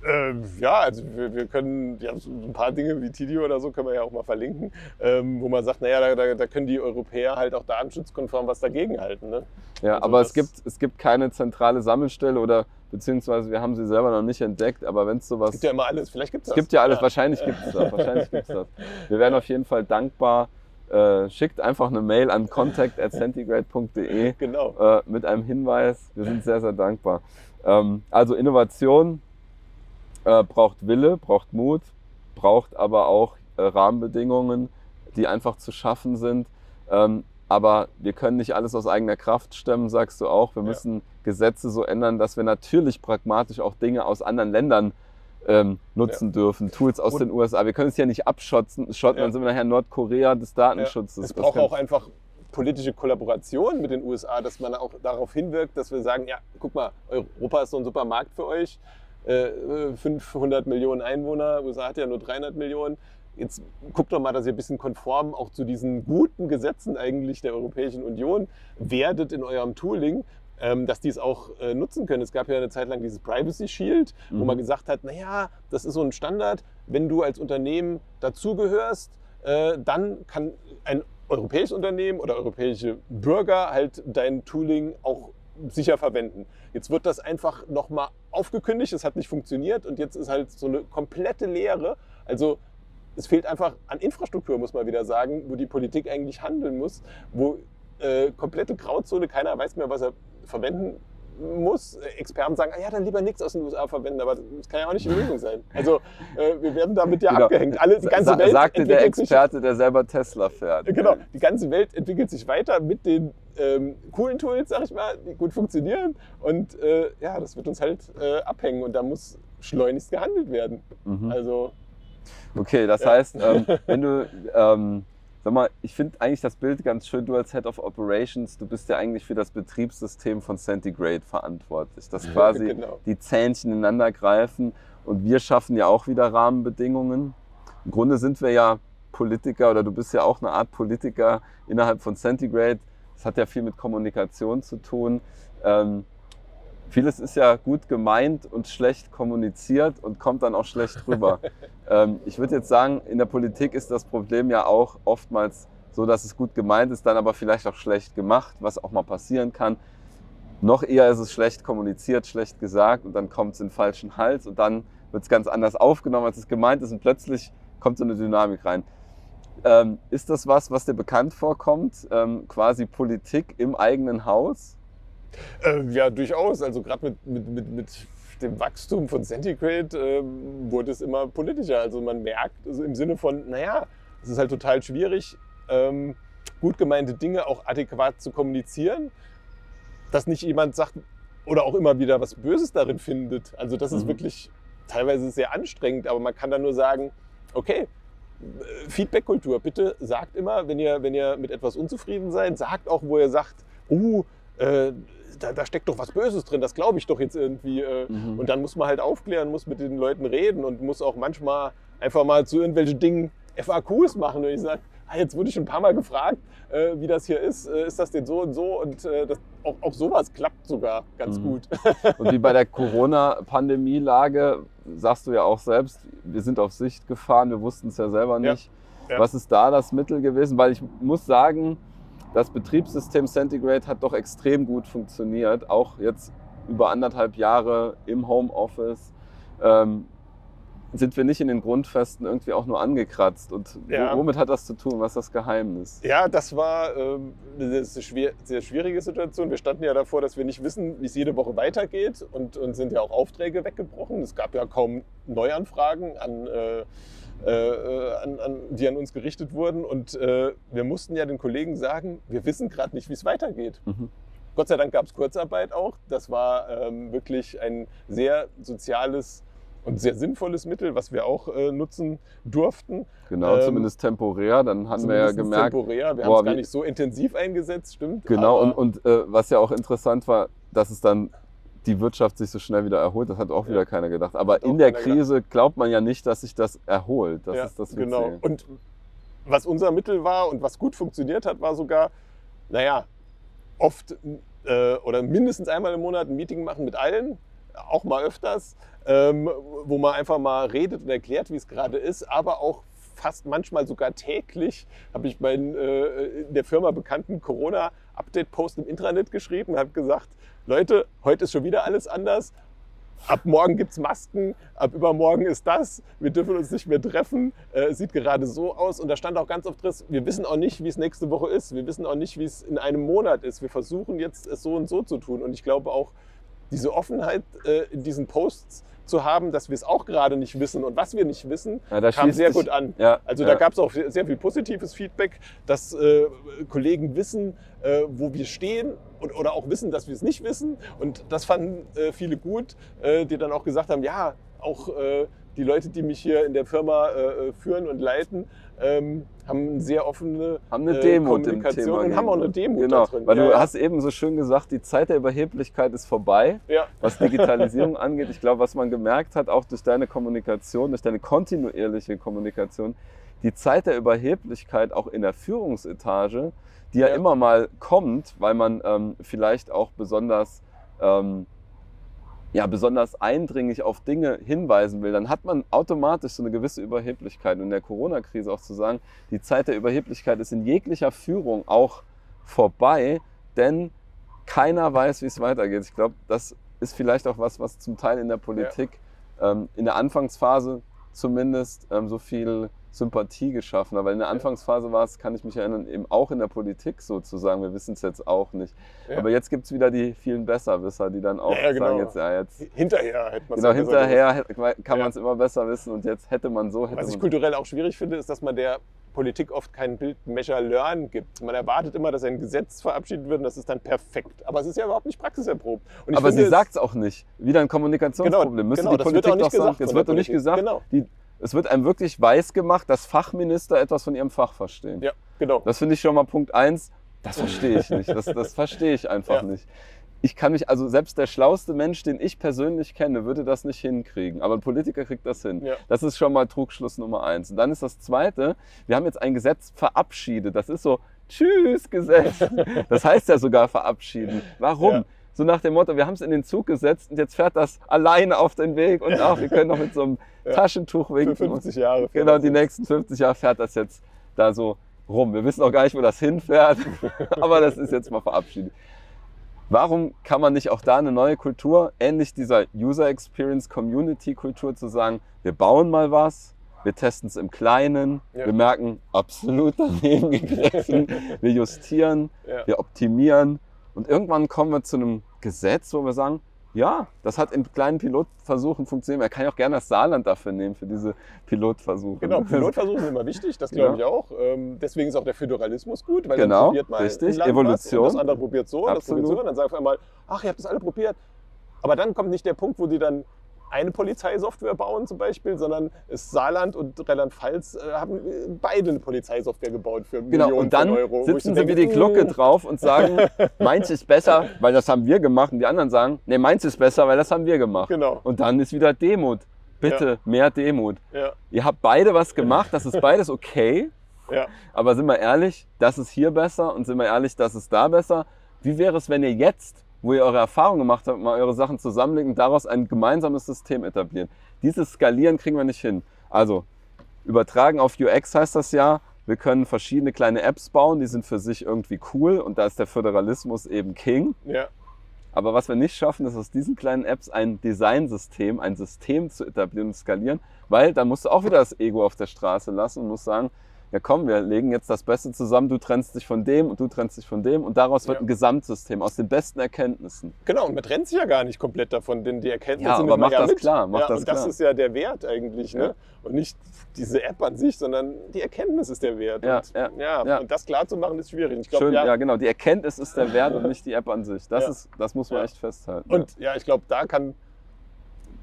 Ähm, ja, also wir, wir können ja, so ein paar Dinge wie Tidio oder so können wir ja auch mal verlinken, ähm, wo man sagt, naja, da, da, da können die Europäer halt auch datenschutzkonform was dagegen halten. Ne? Ja, Also aber es das- gibt, es gibt keine zentrale Sammelstelle oder beziehungsweise wir haben sie selber noch nicht entdeckt, aber wenn es sowas Es gibt ja immer alles, vielleicht gibt es Es gibt ja alles, wahrscheinlich gibt es das. Wahrscheinlich gibt's das. Wir wären auf jeden Fall dankbar. Äh, schickt einfach eine Mail an contact.centigrade.de Genau. äh, mit einem Hinweis. Wir sind sehr, sehr dankbar. Ähm, also Innovation äh, braucht Wille, braucht Mut, braucht aber auch äh, Rahmenbedingungen, die einfach zu schaffen sind. Ähm, aber wir können nicht alles aus eigener Kraft stemmen, sagst du auch. Wir Ja. müssen Gesetze so ändern, dass wir natürlich pragmatisch auch Dinge aus anderen Ländern ähm, nutzen dürfen. Tools aus Und- den USA. Wir können es ja nicht abschotten, schotten, Ja. dann sind wir nachher Nordkorea des Datenschutzes. Es Das braucht auch einfach politische Kollaboration mit den USA, dass man auch darauf hinwirkt, dass wir sagen, ja, guck mal, Europa ist so ein super Markt für euch. Äh, äh, 500 Millionen Einwohner, USA hat ja nur 300 Millionen. Jetzt guckt doch mal, dass ihr ein bisschen konform auch zu diesen guten Gesetzen eigentlich der Europäischen Union werdet in eurem Tooling, ähm, dass die es auch äh, nutzen können. Es gab ja eine Zeit lang dieses Privacy Shield, wo Mhm. man gesagt hat, naja, das ist so ein Standard, wenn du als Unternehmen dazugehörst, äh, dann kann ein europäisches Unternehmen oder europäische Bürger halt dein Tooling auch sicher verwenden. Jetzt wird das einfach nochmal aufgekündigt, es hat nicht funktioniert und jetzt ist halt so eine komplette Leere. Also es fehlt einfach an Infrastruktur, muss man wieder sagen, wo die Politik eigentlich handeln muss, wo äh, komplette Grauzone, keiner weiß mehr, was er verwenden muss. Experten sagen, ah, ja, dann lieber nichts aus den USA verwenden, aber das kann ja auch nicht die Lösung sein. Also äh, wir werden damit ja Genau. abgehängt. Alle, die ganze Sa Welt sagte der entwickelt sich- Experte, der selber Tesla fährt. Genau, die ganze Welt entwickelt sich weiter mit den ähm, coolen Tools, sag ich mal, die gut funktionieren. Und äh, ja, das wird uns halt äh, abhängen und da muss schleunigst gehandelt werden. Mhm. Also, Okay, das heißt, ähm, wenn du, ähm, sag mal, ich finde eigentlich das Bild ganz schön, du als Head of Operations, du bist ja eigentlich für das Betriebssystem von Centigrade verantwortlich, dass (laughs) quasi genau. die Zähnchen ineinander greifen und wir schaffen ja auch wieder Rahmenbedingungen. Im Grunde sind wir ja Politiker oder du bist ja auch eine Art Politiker innerhalb von Centigrade. Das hat ja viel mit Kommunikation zu tun. Ähm, vieles ist ja gut gemeint und schlecht kommuniziert und kommt dann auch schlecht rüber. (laughs) ähm, ich würde jetzt sagen, in der Politik ist das Problem ja auch oftmals so, dass es gut gemeint ist, dann aber vielleicht auch schlecht gemacht, was auch mal passieren kann. Noch eher ist es schlecht kommuniziert, schlecht gesagt und dann kommt es in den falschen Hals und dann wird es ganz anders aufgenommen, als es gemeint ist und plötzlich kommt so eine Dynamik rein. Ähm, ist das was, was dir bekannt vorkommt? Ähm, quasi Politik im eigenen Haus? Äh, ja, durchaus. Also gerade mit, mit, mit, mit dem Wachstum von Centigrade ähm, wurde es immer politischer. Also man merkt also im Sinne von, naja, es ist halt total schwierig, ähm, gut gemeinte Dinge auch adäquat zu kommunizieren, dass nicht jemand sagt oder auch immer wieder was Böses darin findet. Also das ist Mhm. wirklich teilweise sehr anstrengend, aber man kann dann nur sagen, okay, Feedback-Kultur, bitte sagt immer, wenn ihr, wenn ihr mit etwas unzufrieden seid, sagt auch, wo ihr sagt, uh, äh, da, da steckt doch was Böses drin, das glaube ich doch jetzt irgendwie. Äh, Mhm. Und dann muss man halt aufklären, muss mit den Leuten reden und muss auch manchmal einfach mal zu irgendwelchen Dingen FAQs machen. Und ich sage, ah, jetzt wurde ich schon ein paar Mal gefragt, äh, wie das hier ist. Äh, ist das denn so und so? Und äh, das, auch, auch sowas klappt sogar ganz Mhm. gut. (laughs) Und wie bei der Corona-Pandemie-Lage sagst du ja auch selbst, wir sind auf Sicht gefahren, wir wussten es ja selber Ja. nicht. Ja. Was ist da das Mittel gewesen? Weil ich muss sagen, das Betriebssystem Centigrade hat doch extrem gut funktioniert, auch jetzt über anderthalb Jahre im Homeoffice. Ähm, sind wir nicht in den Grundfesten irgendwie auch nur angekratzt? Und Ja. womit hat das zu tun? Was ist das Geheimnis? Ja, das war ähm, eine sehr schwierige Situation. Wir standen ja davor, dass wir nicht wissen, wie es jede Woche weitergeht und, und sind ja auch Aufträge weggebrochen. Es gab ja kaum Neuanfragen, an, äh, äh, an, an, die an uns gerichtet wurden. Und äh, wir mussten ja den Kollegen sagen, wir wissen gerade nicht, wie es weitergeht. Mhm. Gott sei Dank gab es Kurzarbeit auch. Das war ähm, wirklich ein sehr soziales und sehr sinnvolles Mittel, was wir auch äh, nutzen durften. Genau, Ähm, zumindest temporär. Dann haben wir ja gemerkt, temporär. Wir haben es gar nicht so intensiv eingesetzt, stimmt. Genau, und, und äh, was ja auch interessant war, dass es dann die Wirtschaft sich so schnell wieder erholt, das hat auch wieder Ja. keiner gedacht. Aber Hat in der keiner gedacht. Krise glaubt man ja nicht, dass sich das erholt. Das ja, ist das genau. Und was unser Mittel war und was gut funktioniert hat, war sogar, naja, oft äh, oder mindestens einmal im Monat ein Meeting machen mit allen, auch mal öfters, ähm, wo man einfach mal redet und erklärt, wie es gerade ist, aber auch fast manchmal sogar täglich habe ich meinen äh, in der Firma bekannten Corona-Update-Post im Intranet geschrieben und habe gesagt, Leute, heute ist schon wieder alles anders. Ab morgen gibt es Masken, ab übermorgen ist das, wir dürfen uns nicht mehr treffen, äh, sieht gerade so aus. Und da stand auch ganz oft drin, wir wissen auch nicht, wie es nächste Woche ist, wir wissen auch nicht, wie es in einem Monat ist, wir versuchen jetzt es so und so zu tun. Und ich glaube auch, diese Offenheit äh, in diesen Posts zu haben, dass wir es auch gerade nicht wissen und was wir nicht wissen, Ja, kam sehr sich- gut an. Ja, Also ja. da gab es auch sehr viel positives Feedback, dass äh, Kollegen wissen, äh, wo wir stehen und, oder auch wissen, dass wir es nicht wissen. Und das fanden äh, viele gut, äh, die dann auch gesagt haben, ja, auch äh, die Leute, die mich hier in der Firma führen und leiten, ähm, haben eine sehr offene haben eine äh, Demut im Kommunikation Thema. und haben auch eine. Demut Genau, da drin. weil Ja, du ja. hast eben so schön gesagt, die Zeit der Überheblichkeit ist vorbei, Ja, was Digitalisierung (laughs) angeht. Ich glaube, was man gemerkt hat, auch durch deine Kommunikation, durch deine kontinuierliche Kommunikation, die Zeit der Überheblichkeit auch in der Führungsetage, die ja, Ja. immer mal kommt, weil man ähm, vielleicht auch besonders ähm, ja, besonders eindringlich auf Dinge hinweisen will, dann hat man automatisch so eine gewisse Überheblichkeit. Und in der Corona-Krise auch zu sagen, die Zeit der Überheblichkeit ist in jeglicher Führung auch vorbei, denn keiner weiß, wie es weitergeht. Ich glaube, das ist vielleicht auch was, was zum Teil in der Politik ähm, in der Anfangsphase zumindest ähm, so viel Sympathie geschaffen hat. Weil in der Anfangsphase war es, kann ich mich erinnern, eben auch in der Politik sozusagen. Wir wissen es jetzt auch nicht. Ja. Aber jetzt gibt es wieder die vielen Besserwisser, die dann auch Ja, ja, genau. sagen, jetzt, ja, jetzt Hinterher hätte man Genau, hinterher kann man es immer besser wissen und jetzt hätte man so, hätte Was ich kulturell auch schwierig finde, ist, dass man der Politik oft kein Bild Measure Learn gibt. Man erwartet immer, dass ein Gesetz verabschiedet wird und das ist dann perfekt. Aber es ist ja überhaupt nicht praxiserprobt. Aber finde, sie es- sagt es auch nicht. Wieder ein Kommunikationsproblem. Genau, Müsste genau, die Politik doch sagen. Es wird doch nicht gesagt. Genau. Die, es wird einem wirklich weiß gemacht, dass Fachminister etwas von ihrem Fach verstehen. Ja, genau. Das finde ich schon mal Punkt eins. Das verstehe ich nicht. Das, das verstehe ich einfach Ja. nicht. Ich kann mich, also selbst der schlauste Mensch, den ich persönlich kenne, würde das nicht hinkriegen. Aber ein Politiker kriegt das hin. Ja. Das ist schon mal Trugschluss Nummer eins. Und dann ist das zweite, wir haben jetzt ein Gesetz verabschiedet. Das ist so, tschüss, Gesetz. Das heißt ja sogar verabschieden. Warum? Ja. So nach dem Motto, wir haben es in den Zug gesetzt und jetzt fährt das alleine auf den Weg und ach, wir können noch mit so einem Ja. Taschentuch Für winken. 50 Jahre. Genau, die nächsten 50 Jahre fährt das jetzt da so rum. Wir wissen auch gar nicht, wo das hinfährt, (laughs) aber das ist jetzt mal verabschiedet. Warum kann man nicht auch da eine neue Kultur, ähnlich dieser User Experience Community Kultur zu sagen, wir bauen mal was, wir testen es im Kleinen, Ja. wir merken, absolut daneben gegriffen, (laughs) wir justieren, Ja. wir optimieren und irgendwann kommen wir zu einem Gesetz, wo wir sagen, ja, das hat in kleinen Pilotversuchen funktioniert. Er kann ja auch gerne das Saarland dafür nehmen, für diese Pilotversuche. Genau, (laughs) Pilotversuche sind immer wichtig, das glaube ich auch. Ähm, deswegen ist auch der Föderalismus gut, weil Genau, dann probiert mal richtig, Evolution. Das andere probiert so, und das probiert Absolut. so. Und dann sagen auf einmal, ach, ihr habt das alle probiert. Aber dann kommt nicht der Punkt, wo die dann eine Polizeisoftware bauen zum Beispiel, sondern es Saarland und Rheinland-Pfalz äh, haben äh, beide eine Polizeisoftware gebaut für Genau, Millionen und dann von Euro. sitzen sie wie die Glocke "Mm, drauf und sagen, (laughs) meins ist besser, weil das haben wir gemacht. Und die anderen sagen, nee, meins ist besser, weil das haben wir gemacht. Genau, Und dann ist wieder Demut. Bitte, mehr Demut. ja, Ihr habt beide was gemacht, das ist beides okay. ja. Aber sind wir ehrlich, das ist hier besser und sind wir ehrlich, das ist da besser. Wie wäre es, wenn ihr jetzt, wo ihr eure Erfahrungen gemacht habt, mal eure Sachen zusammenlegt und daraus ein gemeinsames System etabliert? Dieses Skalieren kriegen wir nicht hin. Also, übertragen auf UX heißt das ja, wir können verschiedene kleine Apps bauen, die sind für sich irgendwie cool und da ist der Föderalismus eben King. ja. Aber was wir nicht schaffen, ist aus diesen kleinen Apps ein Designsystem, ein System zu etablieren und skalieren, weil dann musst du auch wieder das Ego auf der Straße lassen und musst sagen, ja komm, wir legen jetzt das Beste zusammen, du trennst dich von dem und du trennst dich von dem und daraus wird Ja. ein Gesamtsystem aus den besten Erkenntnissen. Genau, und man trennt sich ja gar nicht komplett davon, denn die Erkenntnisse Ja, aber nimmt man mach das mit. klar, mach ja, das und das klar. ist ja der Wert eigentlich, ne? Ja. Und nicht diese App an sich, sondern die Erkenntnis ist der Wert. Ja, und, ja, ja, ja. und das klar zu machen ist schwierig. Ich glaub, Schön, ja. ja, genau, die Erkenntnis ist der Wert und (laughs) nicht die App an sich. Das, Ja. ist, das muss man Ja. echt festhalten. Und ja, ich glaube, da kann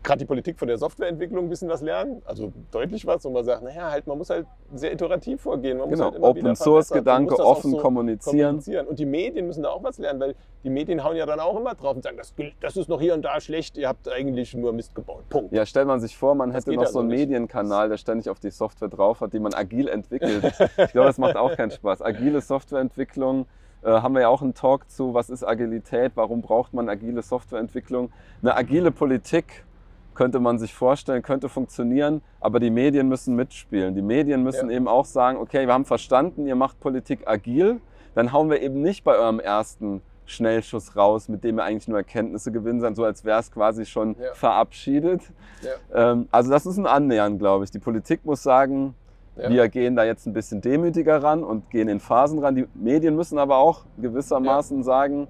gerade die Politik von der Softwareentwicklung ein bisschen was lernen. Also deutlich was, und man sagt, naja, halt, man muss halt sehr iterativ vorgehen. Man muss genau, halt immer Open Source Gedanke, offen so kommunizieren. kommunizieren. Und die Medien müssen da auch was lernen, weil die Medien hauen ja dann auch immer drauf und sagen, das, das ist noch hier und da schlecht, ihr habt eigentlich nur Mist gebaut. Punkt. Ja, stellt man sich vor, man Das hätte noch ja so einen nicht. Medienkanal, der ständig auf die Software drauf hat, die man agil entwickelt. (laughs) ich glaube, das macht auch keinen Spaß. Agile Softwareentwicklung, äh, haben wir ja auch einen Talk zu, was ist Agilität, warum braucht man agile Softwareentwicklung. Eine agile Politik könnte man sich vorstellen, könnte funktionieren, aber die Medien müssen mitspielen. Die Medien müssen Ja. eben auch sagen, okay, wir haben verstanden, ihr macht Politik agil, dann hauen wir eben nicht bei eurem ersten Schnellschuss raus, mit dem ihr eigentlich nur Erkenntnisse gewinnen seid, so als wäre es quasi schon Ja. verabschiedet. Ähm, also das ist ein Annähern, glaube ich. Die Politik muss sagen, Ja. wir gehen da jetzt ein bisschen demütiger ran und gehen in Phasen ran. Die Medien müssen aber auch gewissermaßen sagen,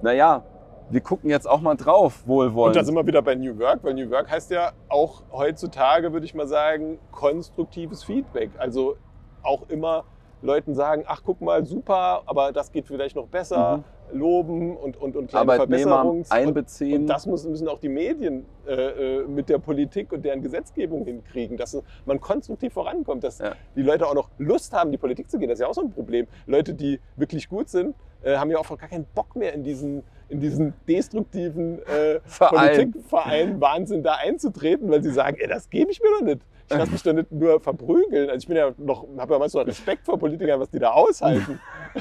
naja, wir gucken jetzt auch mal drauf, wohlwollend. Und da sind wir wieder bei New Work, weil New Work heißt ja auch heutzutage, würde ich mal sagen, konstruktives Feedback. Also auch immer Leuten sagen, ach guck mal, super, aber das geht vielleicht noch besser, loben und, und, und kleine Verbesserungs- einbeziehen. Und, und das müssen, auch die Medien äh, äh, mit der Politik und deren Gesetzgebung hinkriegen, dass man konstruktiv vorankommt, dass Ja. die Leute auch noch Lust haben, in die Politik zu gehen. Das ist ja auch so ein Problem. Leute, die wirklich gut sind, äh, haben ja auch gar keinen Bock mehr in diesen, in diesen destruktiven äh, Verein. Politikverein Wahnsinn da einzutreten, weil sie sagen, ey, das gebe ich mir doch nicht. Ich lasse mich doch nicht nur verprügeln. Also ich bin ja noch, habe ja manchmal Respekt vor Politikern, was die da aushalten.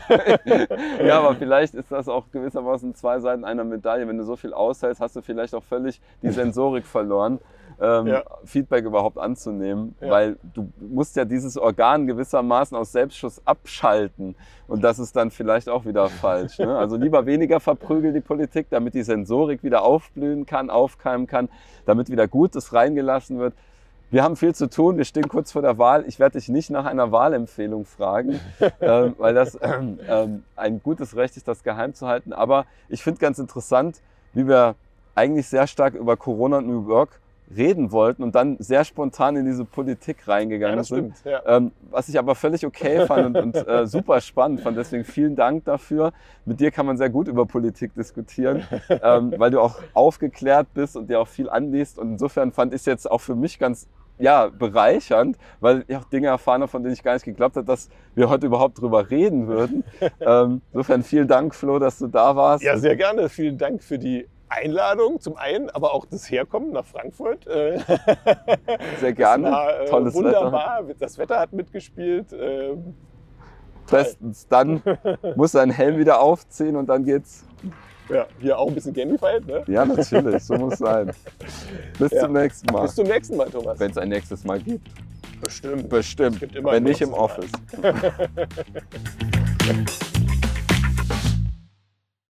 (laughs) ja, aber vielleicht ist das auch gewissermaßen zwei Seiten einer Medaille. Wenn du so viel aushältst, hast du vielleicht auch völlig die Sensorik verloren. Ähm, Ja. Feedback überhaupt anzunehmen, Ja. weil du musst ja dieses Organ gewissermaßen aus Selbstschuss abschalten und das ist dann vielleicht auch wieder (laughs) falsch. Ne? Also lieber weniger verprügeln die Politik, damit die Sensorik wieder aufblühen kann, aufkeimen kann, damit wieder Gutes reingelassen wird. Wir haben viel zu tun, wir stehen kurz vor der Wahl. Ich werde dich nicht nach einer Wahlempfehlung fragen, (laughs) ähm, weil das ähm, ähm, ein gutes Recht ist, das geheim zu halten. Aber ich finde ganz interessant, wie wir eigentlich sehr stark über Corona und New Work reden wollten und dann sehr spontan in diese Politik Ja, reingegangen das sind. stimmt. Ja. Ähm, was ich aber völlig okay (laughs) fand und, und äh, super spannend fand. Deswegen vielen Dank dafür. Mit dir kann man sehr gut über Politik diskutieren, ähm, (laughs) weil du auch aufgeklärt bist und dir auch viel anliest. Und insofern fand ich es jetzt auch für mich ganz ja, bereichernd, weil ich auch Dinge erfahren habe, von denen ich gar nicht geglaubt habe, dass wir heute überhaupt drüber reden würden. (laughs) ähm, insofern vielen Dank, Flo, dass du da warst. ja, sehr gerne. Vielen Dank für die Einladung zum einen, aber auch das Herkommen nach Frankfurt. Äh, (laughs) Sehr gerne. Das war, äh, Tolles Wetter. wunderbar. Das Wetter hat mitgespielt. Ähm, Bestens. Dann (laughs) musst du deinen Helm wieder aufziehen und dann geht's. ja, hier auch ein bisschen gamified. Ne? Ja, natürlich, so muss sein. Bis Ja. zum nächsten Mal. Bis zum nächsten Mal, Thomas. Wenn es ein nächstes Mal gibt. Bestimmt. Bestimmt. gibt immer Wenn nicht im Office. (laughs)